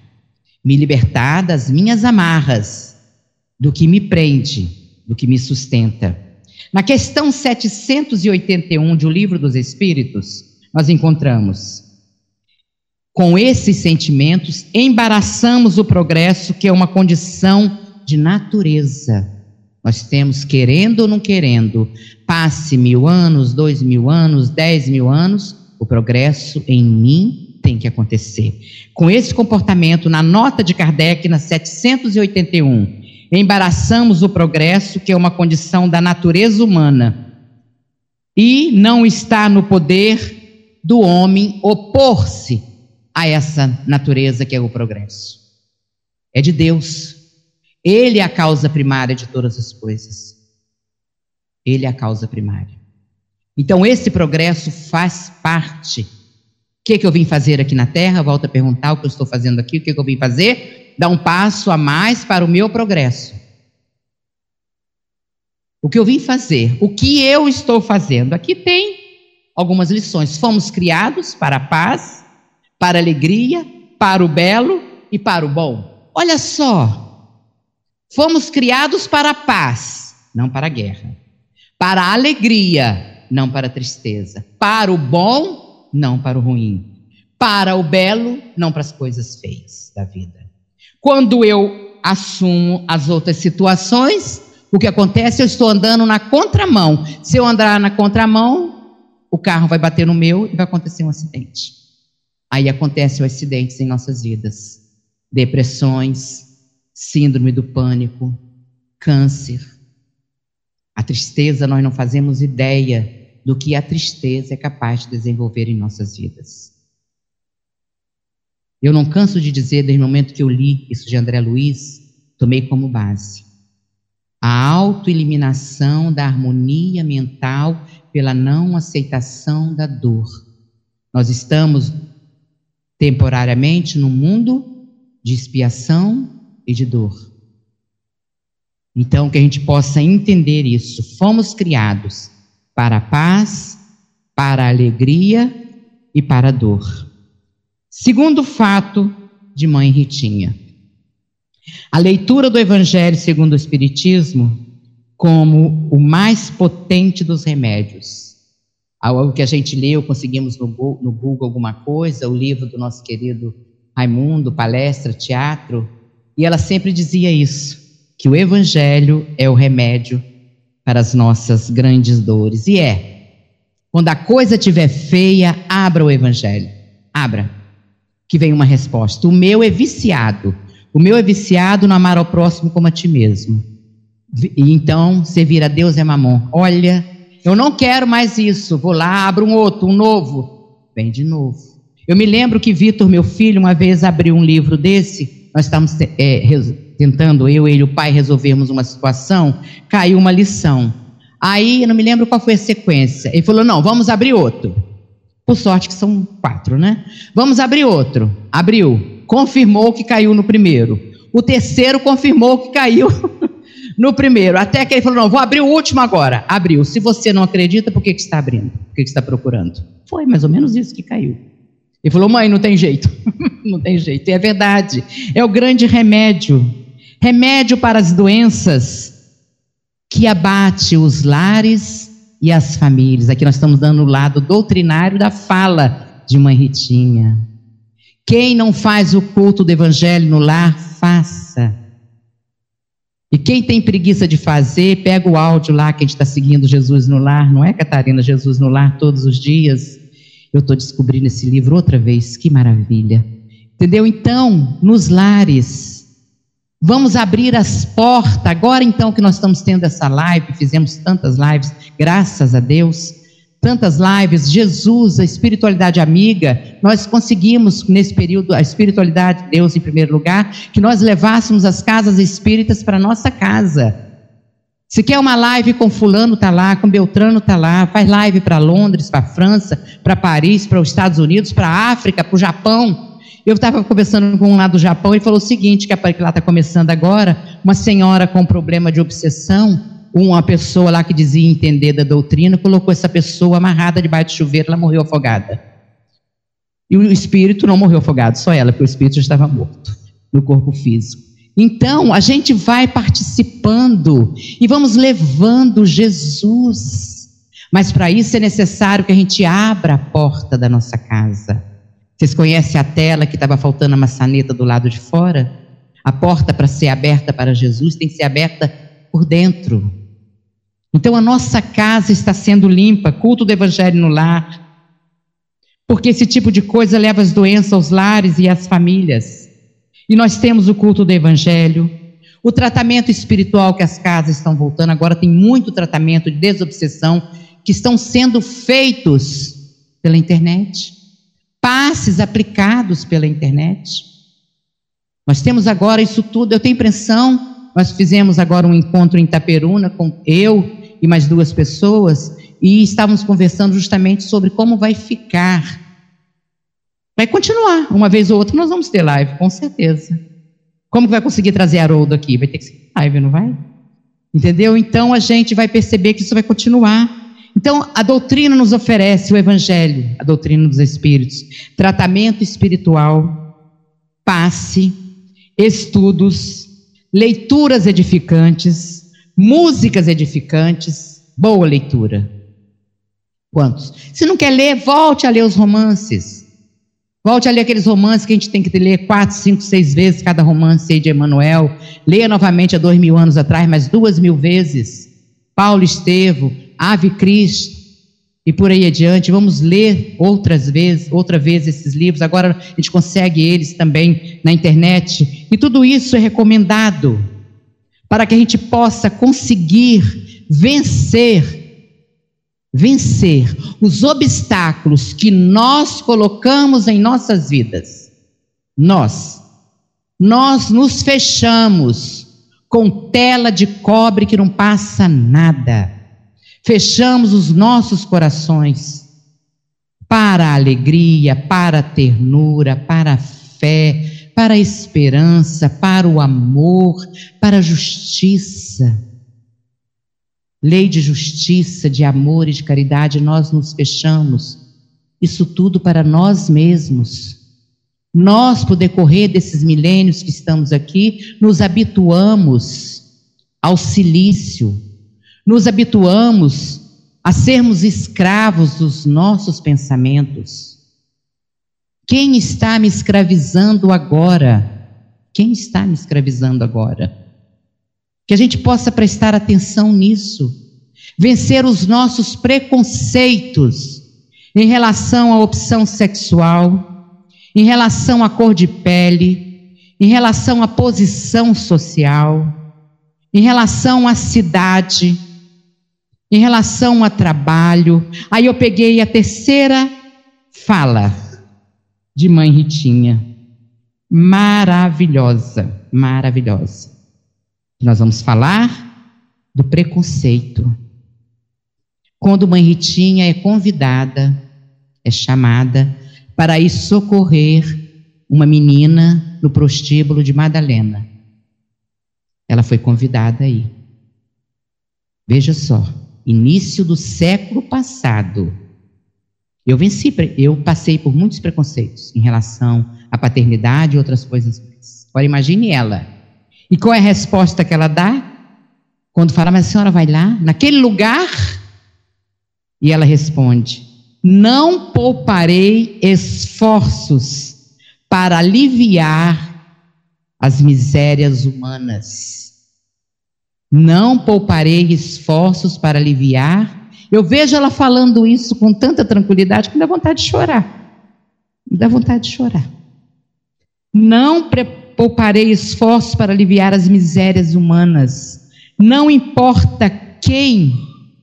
S5: Me libertar das minhas amarras, do que me prende, do que me sustenta. Na questão 781 de O Livro dos Espíritos, nós encontramos: com esses sentimentos, embaraçamos o progresso, que é uma condição de natureza nós temos, querendo ou não querendo, passe mil anos, dois mil anos, dez mil anos, o progresso em mim tem que acontecer. Com esse comportamento, na nota de Kardec, na 781, embaraçamos o progresso, que é uma condição da natureza humana, e não está no poder do homem opor-se a essa natureza que é o progresso. É de Deus. Ele é a causa primária de todas as coisas. Ele é a causa primária. Então, esse progresso faz parte. O que, que eu vim fazer aqui na Terra? Volto a perguntar o que eu estou fazendo aqui. O que, que eu vim fazer? Dar um passo a mais para o meu progresso. O que eu vim fazer? O que eu estou fazendo? Aqui tem algumas lições. Fomos criados para a paz, para a alegria, para o belo e para o bom. Olha só, Fomos criados para a paz, não para a guerra. Para a alegria, não para a tristeza. Para o bom, não para o ruim. Para o belo, não para as coisas feias da vida. Quando eu assumo as outras situações, o que acontece? Eu estou andando na contramão. Se eu andar na contramão, o carro vai bater no meu e vai acontecer um acidente. Aí acontecem acidentes em nossas vidas. Depressões, síndrome do pânico, câncer. A tristeza, nós não fazemos ideia do que a tristeza é capaz de desenvolver em nossas vidas. Eu não canso de dizer, desde o momento que eu li isso de André Luiz, tomei como base a autoeliminação da harmonia mental pela não aceitação da dor. Nós estamos temporariamente no mundo de expiação e de dor. Então, que a gente possa entender isso. Fomos criados para a paz, para a alegria e para a dor. Segundo fato de Mãe Ritinha. A leitura do Evangelho segundo o Espiritismo como o mais potente dos remédios. Algo que a gente leu, conseguimos no Google alguma coisa, o livro do nosso querido Raimundo, palestra, teatro, e ela sempre dizia isso, que o evangelho é o remédio para as nossas grandes dores. E é. Quando a coisa estiver feia, abra o evangelho. Abra. Que vem uma resposta. O meu é viciado. O meu é viciado no amar ao próximo como a ti mesmo. E então, servir a Deus é mamon. Olha, eu não quero mais isso. Vou lá, abro um outro, um novo. Vem de novo. Eu me lembro que Vitor, meu filho, uma vez abriu um livro desse. Nós estávamos é, tentando, eu, ele e o pai, resolvermos uma situação. Caiu uma lição. Aí, eu não me lembro qual foi a sequência. Ele falou: não, vamos abrir outro. Por sorte que são quatro, né? Vamos abrir outro. Abriu. Confirmou que caiu no primeiro. O terceiro confirmou que caiu no primeiro. Até que ele falou: não, vou abrir o último agora. Abriu. Se você não acredita, por que, que está abrindo? Por que, que está procurando? Foi mais ou menos isso que caiu. Ele falou: mãe, não tem jeito. não tem jeito. E é verdade. É o grande remédio. Remédio para as doenças que abate os lares e as famílias. Aqui nós estamos dando o lado doutrinário da fala de Mãe Ritinha. Quem não faz o culto do evangelho no lar, faça. E quem tem preguiça de fazer, pega o áudio lá que a gente está seguindo Jesus no lar, não é, Catarina? Jesus no lar todos os dias. Eu estou descobrindo esse livro outra vez, que maravilha. Entendeu? Então, nos lares, Vamos abrir as portas, agora então que nós estamos tendo essa live, fizemos tantas lives, graças a Deus, tantas lives, Jesus, a espiritualidade amiga, nós conseguimos nesse período, a espiritualidade de Deus em primeiro lugar, que nós levássemos as casas espíritas para nossa casa. Se quer uma live com fulano tá lá, com Beltrano tá lá, faz live para Londres, para França, para Paris, para os Estados Unidos, para África, para o Japão, eu estava conversando com um lá do Japão e falou o seguinte: que lá está começando agora, uma senhora com problema de obsessão, uma pessoa lá que dizia entender da doutrina, colocou essa pessoa amarrada debaixo de chuveiro, ela morreu afogada. E o espírito não morreu afogado, só ela, porque o espírito já estava morto no corpo físico. Então, a gente vai participando e vamos levando Jesus. Mas para isso é necessário que a gente abra a porta da nossa casa. Vocês conhecem a tela que estava faltando a maçaneta do lado de fora? A porta para ser aberta para Jesus tem que ser aberta por dentro. Então a nossa casa está sendo limpa, culto do evangelho no lar. Porque esse tipo de coisa leva as doenças aos lares e às famílias. E nós temos o culto do evangelho, o tratamento espiritual que as casas estão voltando, agora tem muito tratamento de desobsessão que estão sendo feitos pela internet passes aplicados pela internet. Nós temos agora isso tudo, eu tenho impressão, nós fizemos agora um encontro em Itaperuna com eu e mais duas pessoas e estávamos conversando justamente sobre como vai ficar. Vai continuar, uma vez ou outra nós vamos ter live, com certeza. Como que vai conseguir trazer Haroldo aqui? Vai ter que ser live, não vai? Entendeu? Então a gente vai perceber que isso vai continuar. Então, a doutrina nos oferece o Evangelho, a doutrina dos Espíritos, tratamento espiritual, passe, estudos, leituras edificantes, músicas edificantes, boa leitura. Quantos? Se não quer ler, volte a ler os romances. Volte a ler aqueles romances que a gente tem que ler quatro, cinco, seis vezes cada romance de Emmanuel. Leia novamente há dois mil anos atrás, mais duas mil vezes. Paulo Estevo, Ave Cristo e por aí adiante. Vamos ler outras vezes, outra vez esses livros. Agora a gente consegue eles também na internet. E tudo isso é recomendado para que a gente possa conseguir vencer vencer os obstáculos que nós colocamos em nossas vidas. Nós nós nos fechamos com tela de cobre que não passa nada. Fechamos os nossos corações para a alegria, para a ternura, para a fé, para a esperança, para o amor, para a justiça. Lei de justiça, de amor e de caridade, nós nos fechamos. Isso tudo para nós mesmos. Nós, por decorrer desses milênios que estamos aqui, nos habituamos ao silício, nos habituamos a sermos escravos dos nossos pensamentos. Quem está me escravizando agora? Quem está me escravizando agora? Que a gente possa prestar atenção nisso, vencer os nossos preconceitos em relação à opção sexual, em relação à cor de pele, em relação à posição social, em relação à cidade, em relação a trabalho. Aí eu peguei a terceira fala de mãe Ritinha. Maravilhosa, maravilhosa. Nós vamos falar do preconceito. Quando mãe Ritinha é convidada, é chamada para ir socorrer uma menina no prostíbulo de Madalena. Ela foi convidada aí. Veja só, início do século passado. Eu venci, eu passei por muitos preconceitos em relação à paternidade e outras coisas. Agora imagine ela. E qual é a resposta que ela dá? Quando fala, mas a senhora vai lá, naquele lugar? E ela responde: Não pouparei esforços para aliviar as misérias humanas não pouparei esforços para aliviar. Eu vejo ela falando isso com tanta tranquilidade que me dá vontade de chorar. Me dá vontade de chorar. Não pouparei esforços para aliviar as misérias humanas. Não importa quem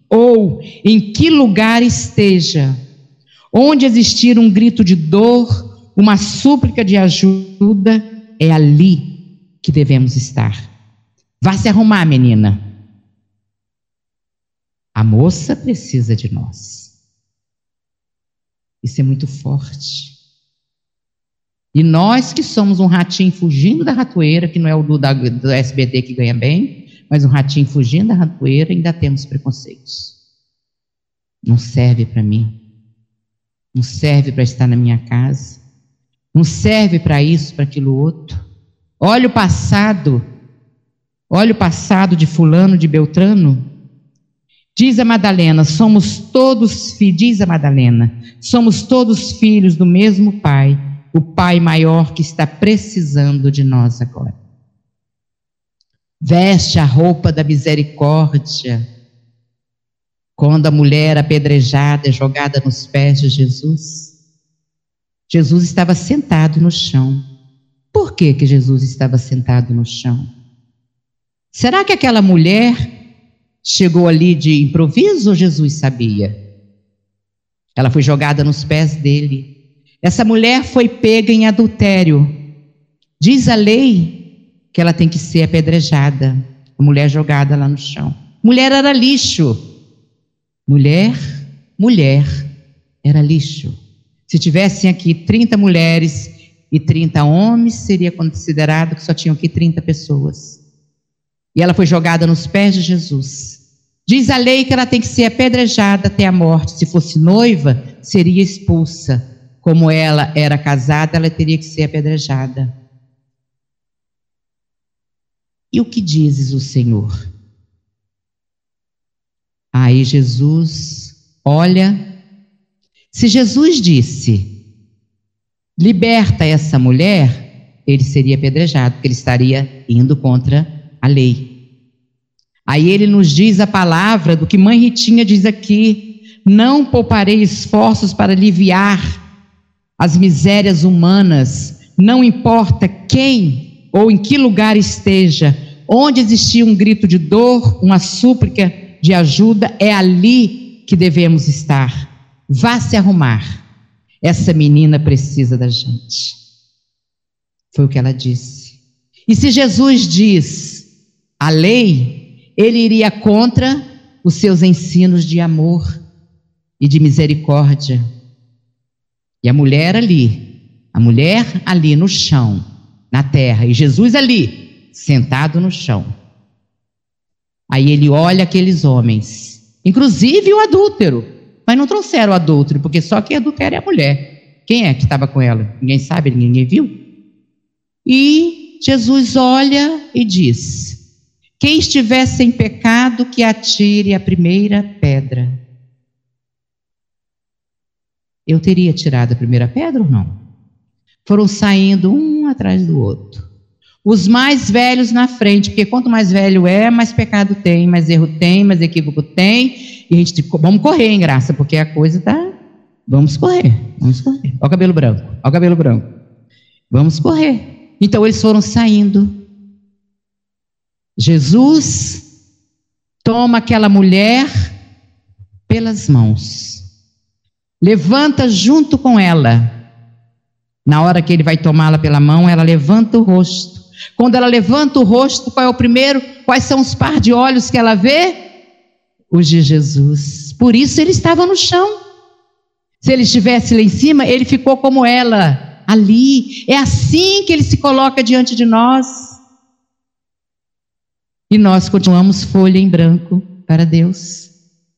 S5: ou em que lugar esteja, onde existir um grito de dor, uma súplica de ajuda, é ali que devemos estar. Vá se arrumar, menina. A moça precisa de nós. Isso é muito forte. E nós que somos um ratinho fugindo da ratoeira, que não é o do, da, do que ganha bem, mas um ratinho fugindo da ratoeira, ainda temos preconceitos. Não serve para mim. Não serve para estar na minha casa. Não serve para isso, para aquilo outro. Olha o passado Olha o passado de Fulano, de Beltrano. Diz a Madalena: somos todos, diz a Madalena, somos todos filhos do mesmo Pai, o Pai maior que está precisando de nós agora. Veste a roupa da misericórdia. Quando a mulher apedrejada é jogada nos pés de Jesus, Jesus estava sentado no chão. Por que, que Jesus estava sentado no chão? Será que aquela mulher chegou ali de improviso ou Jesus sabia? Ela foi jogada nos pés dele. Essa mulher foi pega em adultério. Diz a lei que ela tem que ser apedrejada. A mulher jogada lá no chão. Mulher era lixo. Mulher, mulher era lixo. Se tivessem aqui 30 mulheres e 30 homens, seria considerado que só tinham aqui 30 pessoas. E ela foi jogada nos pés de Jesus. Diz a lei que ela tem que ser apedrejada até a morte. Se fosse noiva, seria expulsa. Como ela era casada, ela teria que ser apedrejada. E o que dizes o Senhor? Aí Jesus olha. Se Jesus disse: liberta essa mulher, ele seria apedrejado, porque ele estaria indo contra a lei. Aí ele nos diz a palavra do que mãe Ritinha diz aqui: não pouparei esforços para aliviar as misérias humanas, não importa quem ou em que lugar esteja, onde existir um grito de dor, uma súplica de ajuda, é ali que devemos estar. Vá se arrumar. Essa menina precisa da gente. Foi o que ela disse. E se Jesus diz a lei, ele iria contra os seus ensinos de amor e de misericórdia. E a mulher ali, a mulher ali no chão, na terra, e Jesus ali, sentado no chão. Aí ele olha aqueles homens, inclusive o adúltero, mas não trouxeram o adúltero, porque só quem adultera é a mulher. Quem é que estava com ela? Ninguém sabe, ninguém viu. E Jesus olha e diz: quem estiver sem pecado, que atire a primeira pedra. Eu teria tirado a primeira pedra ou não? Foram saindo um atrás do outro. Os mais velhos na frente, porque quanto mais velho é, mais pecado tem, mais erro tem, mais equívoco tem. E a gente vamos correr, em graça, porque a coisa tá. Vamos correr, vamos correr. Olha o cabelo branco, olha o cabelo branco. Vamos correr. Então eles foram saindo. Jesus toma aquela mulher pelas mãos, levanta junto com ela. Na hora que ele vai tomá-la pela mão, ela levanta o rosto. Quando ela levanta o rosto, qual é o primeiro? Quais são os par de olhos que ela vê? Os de Jesus. Por isso ele estava no chão. Se ele estivesse lá em cima, ele ficou como ela, ali. É assim que ele se coloca diante de nós. E nós continuamos folha em branco para Deus.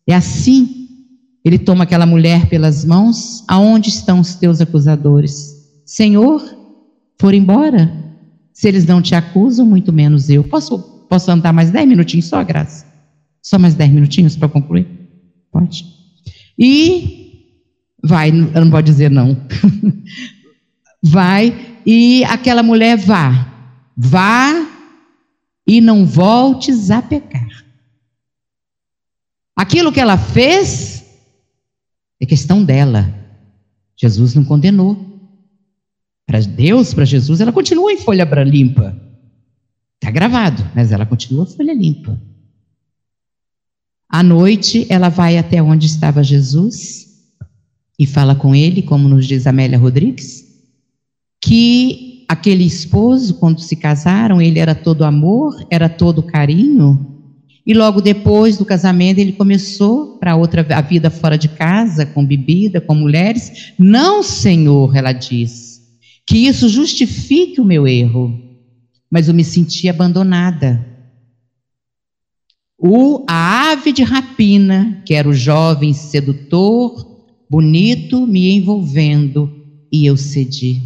S5: É assim. Ele toma aquela mulher pelas mãos. Aonde estão os teus acusadores? Senhor, foram embora. Se eles não te acusam, muito menos eu. Posso, posso andar mais dez minutinhos só, Graça? Só mais dez minutinhos para concluir? Pode. E vai, não pode dizer não. vai e aquela mulher vá. Vá e não voltes a pecar. Aquilo que ela fez é questão dela. Jesus não condenou. Para Deus, para Jesus, ela continua em folha limpa. Está gravado, mas ela continua folha limpa. À noite, ela vai até onde estava Jesus e fala com ele, como nos diz Amélia Rodrigues, que aquele esposo, quando se casaram, ele era todo amor, era todo carinho, e logo depois do casamento ele começou para outra a vida fora de casa, com bebida, com mulheres. Não, Senhor, ela diz que isso justifique o meu erro, mas eu me senti abandonada. O, a ave de rapina, que era o jovem sedutor, bonito, me envolvendo, e eu cedi.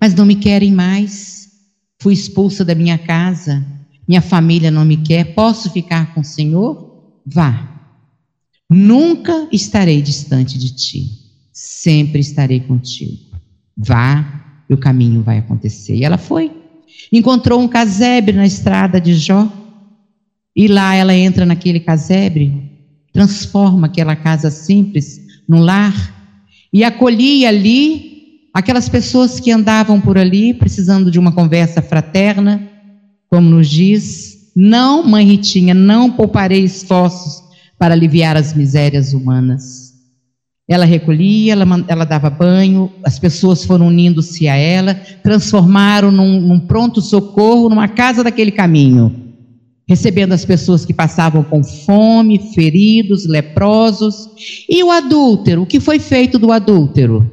S5: Mas não me querem mais. Fui expulsa da minha casa, minha família não me quer. Posso ficar com o Senhor? Vá. Nunca estarei distante de ti. Sempre estarei contigo. Vá e o caminho vai acontecer. E ela foi. Encontrou um casebre na estrada de Jó, e lá ela entra naquele casebre, transforma aquela casa simples num lar, e acolhia ali aquelas pessoas que andavam por ali, precisando de uma conversa fraterna, como nos diz, não, mãe Ritinha, não pouparei esforços para aliviar as misérias humanas. Ela recolhia, ela, ela dava banho, as pessoas foram unindo-se a ela, transformaram num, num pronto-socorro, numa casa daquele caminho, recebendo as pessoas que passavam com fome, feridos, leprosos. E o adúltero, o que foi feito do adúltero?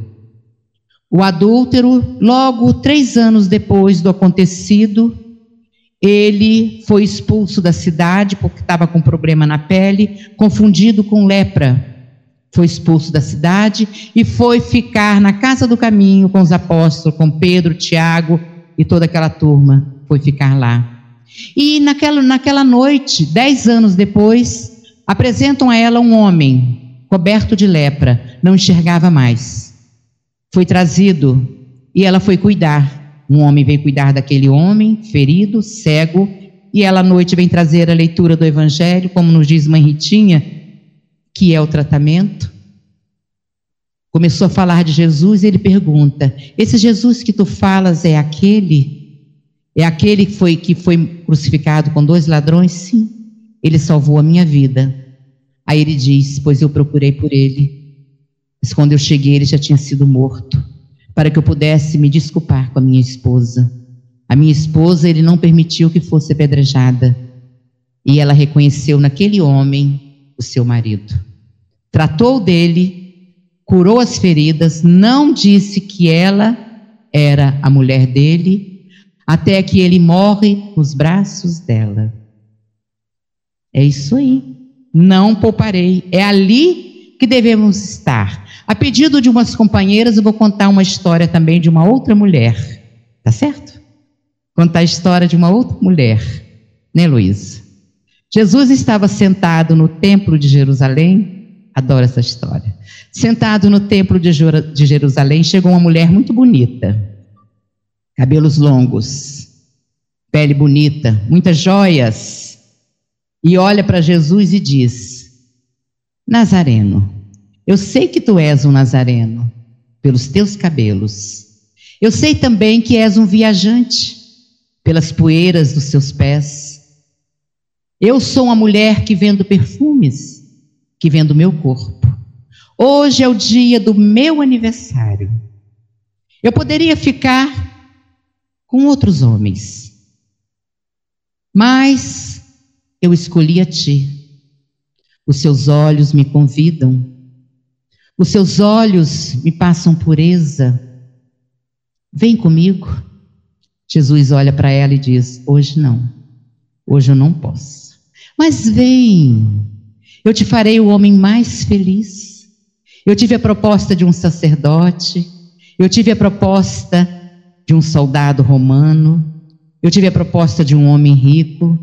S5: O adúltero, logo três anos depois do acontecido, ele foi expulso da cidade porque estava com problema na pele, confundido com lepra foi expulso da cidade e foi ficar na casa do caminho com os apóstolos, com Pedro, Tiago e toda aquela turma. Foi ficar lá. E naquela, naquela noite, dez anos depois, apresentam a ela um homem coberto de lepra, não enxergava mais. Foi trazido e ela foi cuidar. Um homem veio cuidar daquele homem, ferido, cego, e ela à noite vem trazer a leitura do Evangelho, como nos diz Mãe Ritinha, que é o tratamento. Começou a falar de Jesus e ele pergunta: Esse Jesus que tu falas é aquele? É aquele que foi, que foi crucificado com dois ladrões? Sim, ele salvou a minha vida. Aí ele diz: Pois eu procurei por ele, mas quando eu cheguei ele já tinha sido morto, para que eu pudesse me desculpar com a minha esposa. A minha esposa ele não permitiu que fosse apedrejada, e ela reconheceu naquele homem o seu marido tratou dele, curou as feridas, não disse que ela era a mulher dele, até que ele morre nos braços dela. É isso aí. Não pouparei. É ali que devemos estar. A pedido de umas companheiras, eu vou contar uma história também de uma outra mulher. Tá certo? Contar a história de uma outra mulher. Né, Luísa? Jesus estava sentado no templo de Jerusalém Adoro essa história. Sentado no templo de Jerusalém, chegou uma mulher muito bonita, cabelos longos, pele bonita, muitas joias, e olha para Jesus e diz: Nazareno, eu sei que tu és um nazareno, pelos teus cabelos. Eu sei também que és um viajante pelas poeiras dos seus pés. Eu sou uma mulher que vendo perfumes, que vendo meu corpo. Hoje é o dia do meu aniversário. Eu poderia ficar com outros homens, mas eu escolhi a ti. Os seus olhos me convidam, os seus olhos me passam pureza. Vem comigo. Jesus olha para ela e diz: Hoje não, hoje eu não posso. Mas vem, eu te farei o homem mais feliz. Eu tive a proposta de um sacerdote, eu tive a proposta de um soldado romano, eu tive a proposta de um homem rico,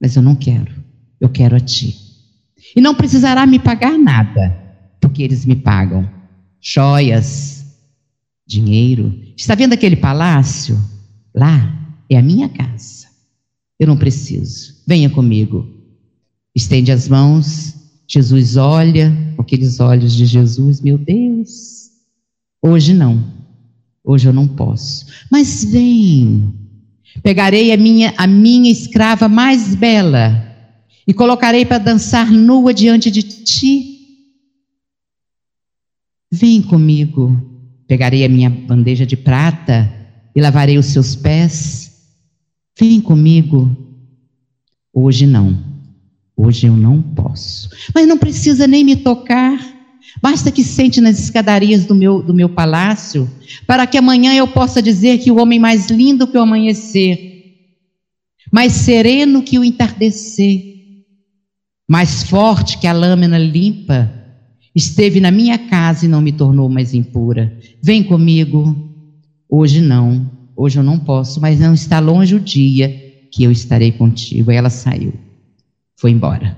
S5: mas eu não quero, eu quero a ti. E não precisará me pagar nada, porque eles me pagam joias, dinheiro. Está vendo aquele palácio? Lá é a minha casa. Eu não preciso. Venha comigo. Estende as mãos. Jesus olha com aqueles olhos de Jesus. Meu Deus. Hoje não. Hoje eu não posso. Mas vem. Pegarei a minha, a minha escrava mais bela e colocarei para dançar nua diante de ti. Vem comigo. Pegarei a minha bandeja de prata e lavarei os seus pés. Vem comigo. Hoje não. Hoje eu não posso. Mas não precisa nem me tocar. Basta que sente nas escadarias do meu, do meu palácio, para que amanhã eu possa dizer que o homem mais lindo que o amanhecer, mais sereno que o entardecer, mais forte que a lâmina limpa, esteve na minha casa e não me tornou mais impura. Vem comigo. Hoje não, hoje eu não posso, mas não está longe o dia que eu estarei contigo. Ela saiu, foi embora.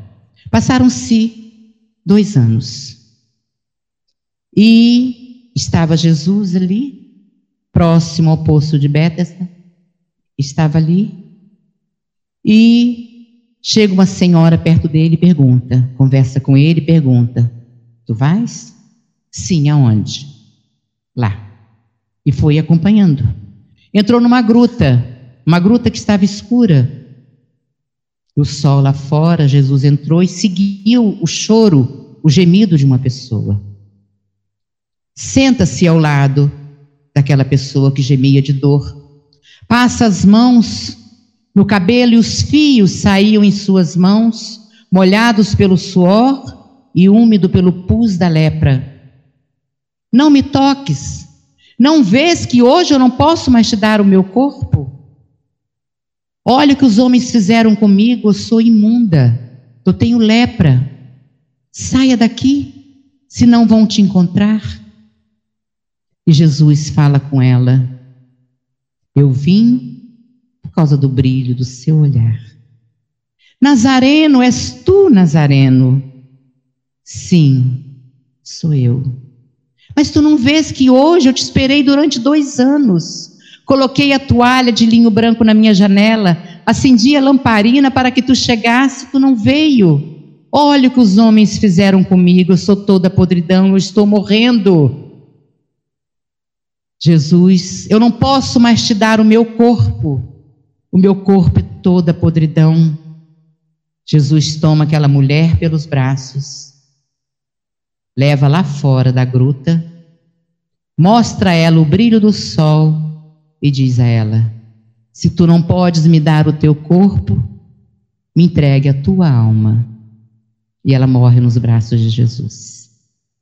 S5: Passaram-se dois anos. E estava Jesus ali, próximo ao poço de Betesda, estava ali, e chega uma senhora perto dele e pergunta, conversa com ele e pergunta: Tu vais? Sim, aonde? Lá e foi acompanhando. Entrou numa gruta, uma gruta que estava escura. O sol lá fora, Jesus entrou e seguiu o choro, o gemido de uma pessoa. Senta-se ao lado daquela pessoa que gemia de dor. Passa as mãos no cabelo e os fios saíam em suas mãos, molhados pelo suor e úmido pelo pus da lepra. Não me toques, não vês que hoje eu não posso mais te dar o meu corpo? Olha o que os homens fizeram comigo, eu sou imunda, eu tenho lepra. Saia daqui, senão vão te encontrar. E Jesus fala com ela: Eu vim por causa do brilho do seu olhar. Nazareno, és tu, Nazareno? Sim, sou eu. Mas tu não vês que hoje eu te esperei durante dois anos. Coloquei a toalha de linho branco na minha janela, acendi a lamparina para que tu chegasse, tu não veio. Olha o que os homens fizeram comigo, eu sou toda podridão, eu estou morrendo. Jesus, eu não posso mais te dar o meu corpo, o meu corpo é toda podridão. Jesus toma aquela mulher pelos braços leva lá fora da gruta, mostra a ela o brilho do sol e diz a ela: Se tu não podes me dar o teu corpo, me entregue a tua alma. E ela morre nos braços de Jesus.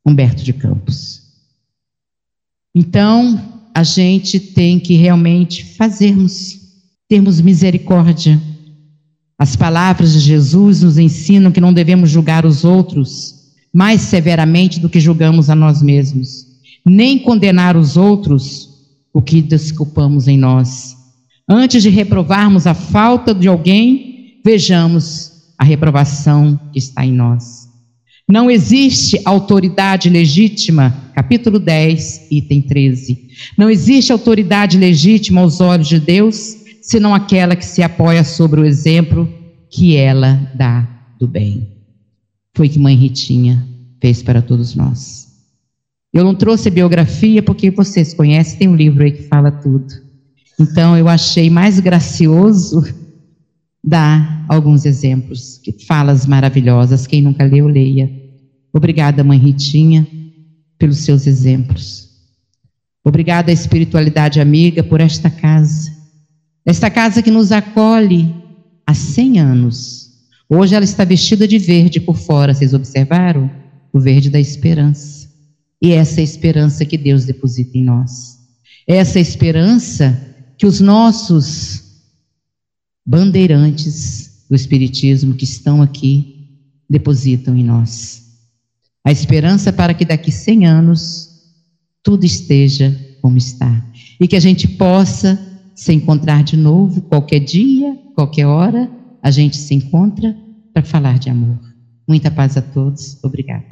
S5: Humberto de Campos. Então, a gente tem que realmente fazermos, termos misericórdia. As palavras de Jesus nos ensinam que não devemos julgar os outros mais severamente do que julgamos a nós mesmos, nem condenar os outros o que desculpamos em nós. Antes de reprovarmos a falta de alguém, vejamos a reprovação que está em nós. Não existe autoridade legítima, capítulo 10, item 13. Não existe autoridade legítima aos olhos de Deus, senão aquela que se apoia sobre o exemplo que ela dá do bem foi que mãe Ritinha fez para todos nós. Eu não trouxe a biografia porque vocês conhecem, tem um livro aí que fala tudo. Então eu achei mais gracioso dar alguns exemplos, falas maravilhosas. Quem nunca leu, leia. Obrigada, mãe Ritinha, pelos seus exemplos. Obrigada, espiritualidade amiga, por esta casa. Esta casa que nos acolhe há 100 anos. Hoje ela está vestida de verde por fora, vocês observaram? O verde da esperança. E essa é a esperança que Deus deposita em nós. Essa é a esperança que os nossos bandeirantes do Espiritismo que estão aqui depositam em nós. A esperança para que daqui 100 anos tudo esteja como está. E que a gente possa se encontrar de novo qualquer dia, qualquer hora, a gente se encontra para falar de amor. Muita paz a todos. Obrigada.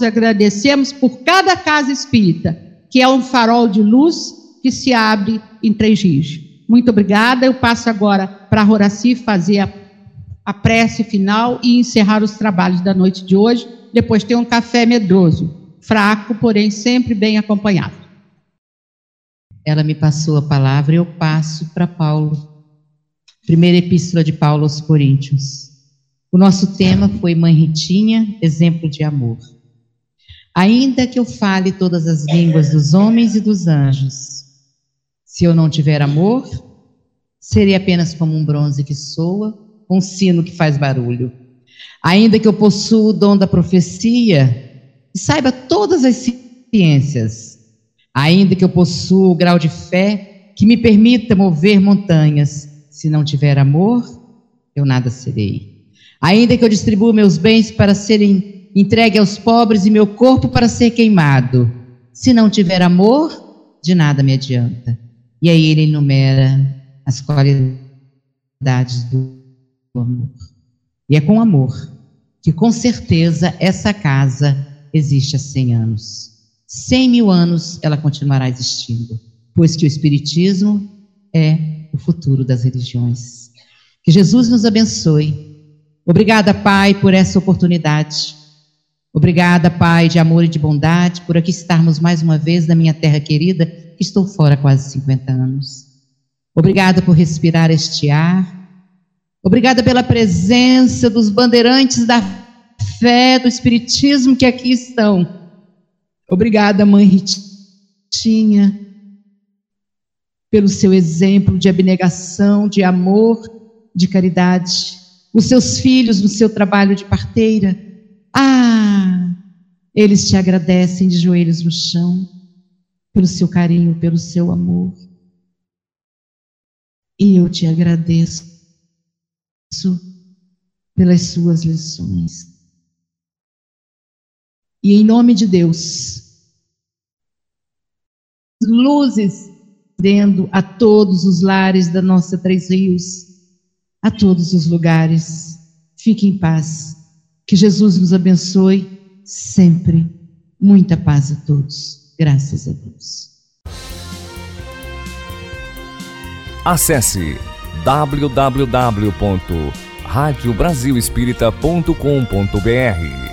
S4: Nós agradecemos por cada casa espírita, que é um farol de luz que se abre em Três Rios. Muito obrigada. Eu passo agora para a Horaci fazer a, a prece final e encerrar os trabalhos da noite de hoje. Depois tem um café medroso, fraco, porém sempre bem acompanhado.
S5: Ela me passou a palavra e eu passo para Paulo. Primeira epístola de Paulo aos Coríntios. O nosso tema foi Mãe Ritinha, exemplo de amor. Ainda que eu fale todas as línguas dos homens e dos anjos, se eu não tiver amor, serei apenas como um bronze que soa, um sino que faz barulho. Ainda que eu possua o dom da profecia e saiba todas as ciências, ainda que eu possua o grau de fé que me permita mover montanhas, se não tiver amor, eu nada serei. Ainda que eu distribua meus bens para serem entregue aos pobres e meu corpo para ser queimado, se não tiver amor, de nada me adianta. E aí ele enumera as qualidades do amor. E é com amor que, com certeza, essa casa existe há 100 anos. 100 mil anos ela continuará existindo, pois que o Espiritismo é o futuro das religiões. Que Jesus nos abençoe. Obrigada, Pai, por essa oportunidade. Obrigada, Pai, de amor e de bondade, por aqui estarmos mais uma vez na minha terra querida Estou fora há quase 50 anos. Obrigada por respirar este ar. Obrigada pela presença dos bandeirantes da fé, do Espiritismo que aqui estão. Obrigada, Mãe Ritinha, pelo seu exemplo de abnegação, de amor, de caridade. Os seus filhos no seu trabalho de parteira. Ah, eles te agradecem de joelhos no chão pelo seu carinho, pelo seu amor. E eu te agradeço pelas suas lições. E em nome de Deus, luzes dentro a todos os lares da nossa Três Rios, a todos os lugares. Fique em paz. Que Jesus nos abençoe sempre. Muita paz a todos. Graças a Deus.
S3: Acesse www.radiobrasilespírita.com.br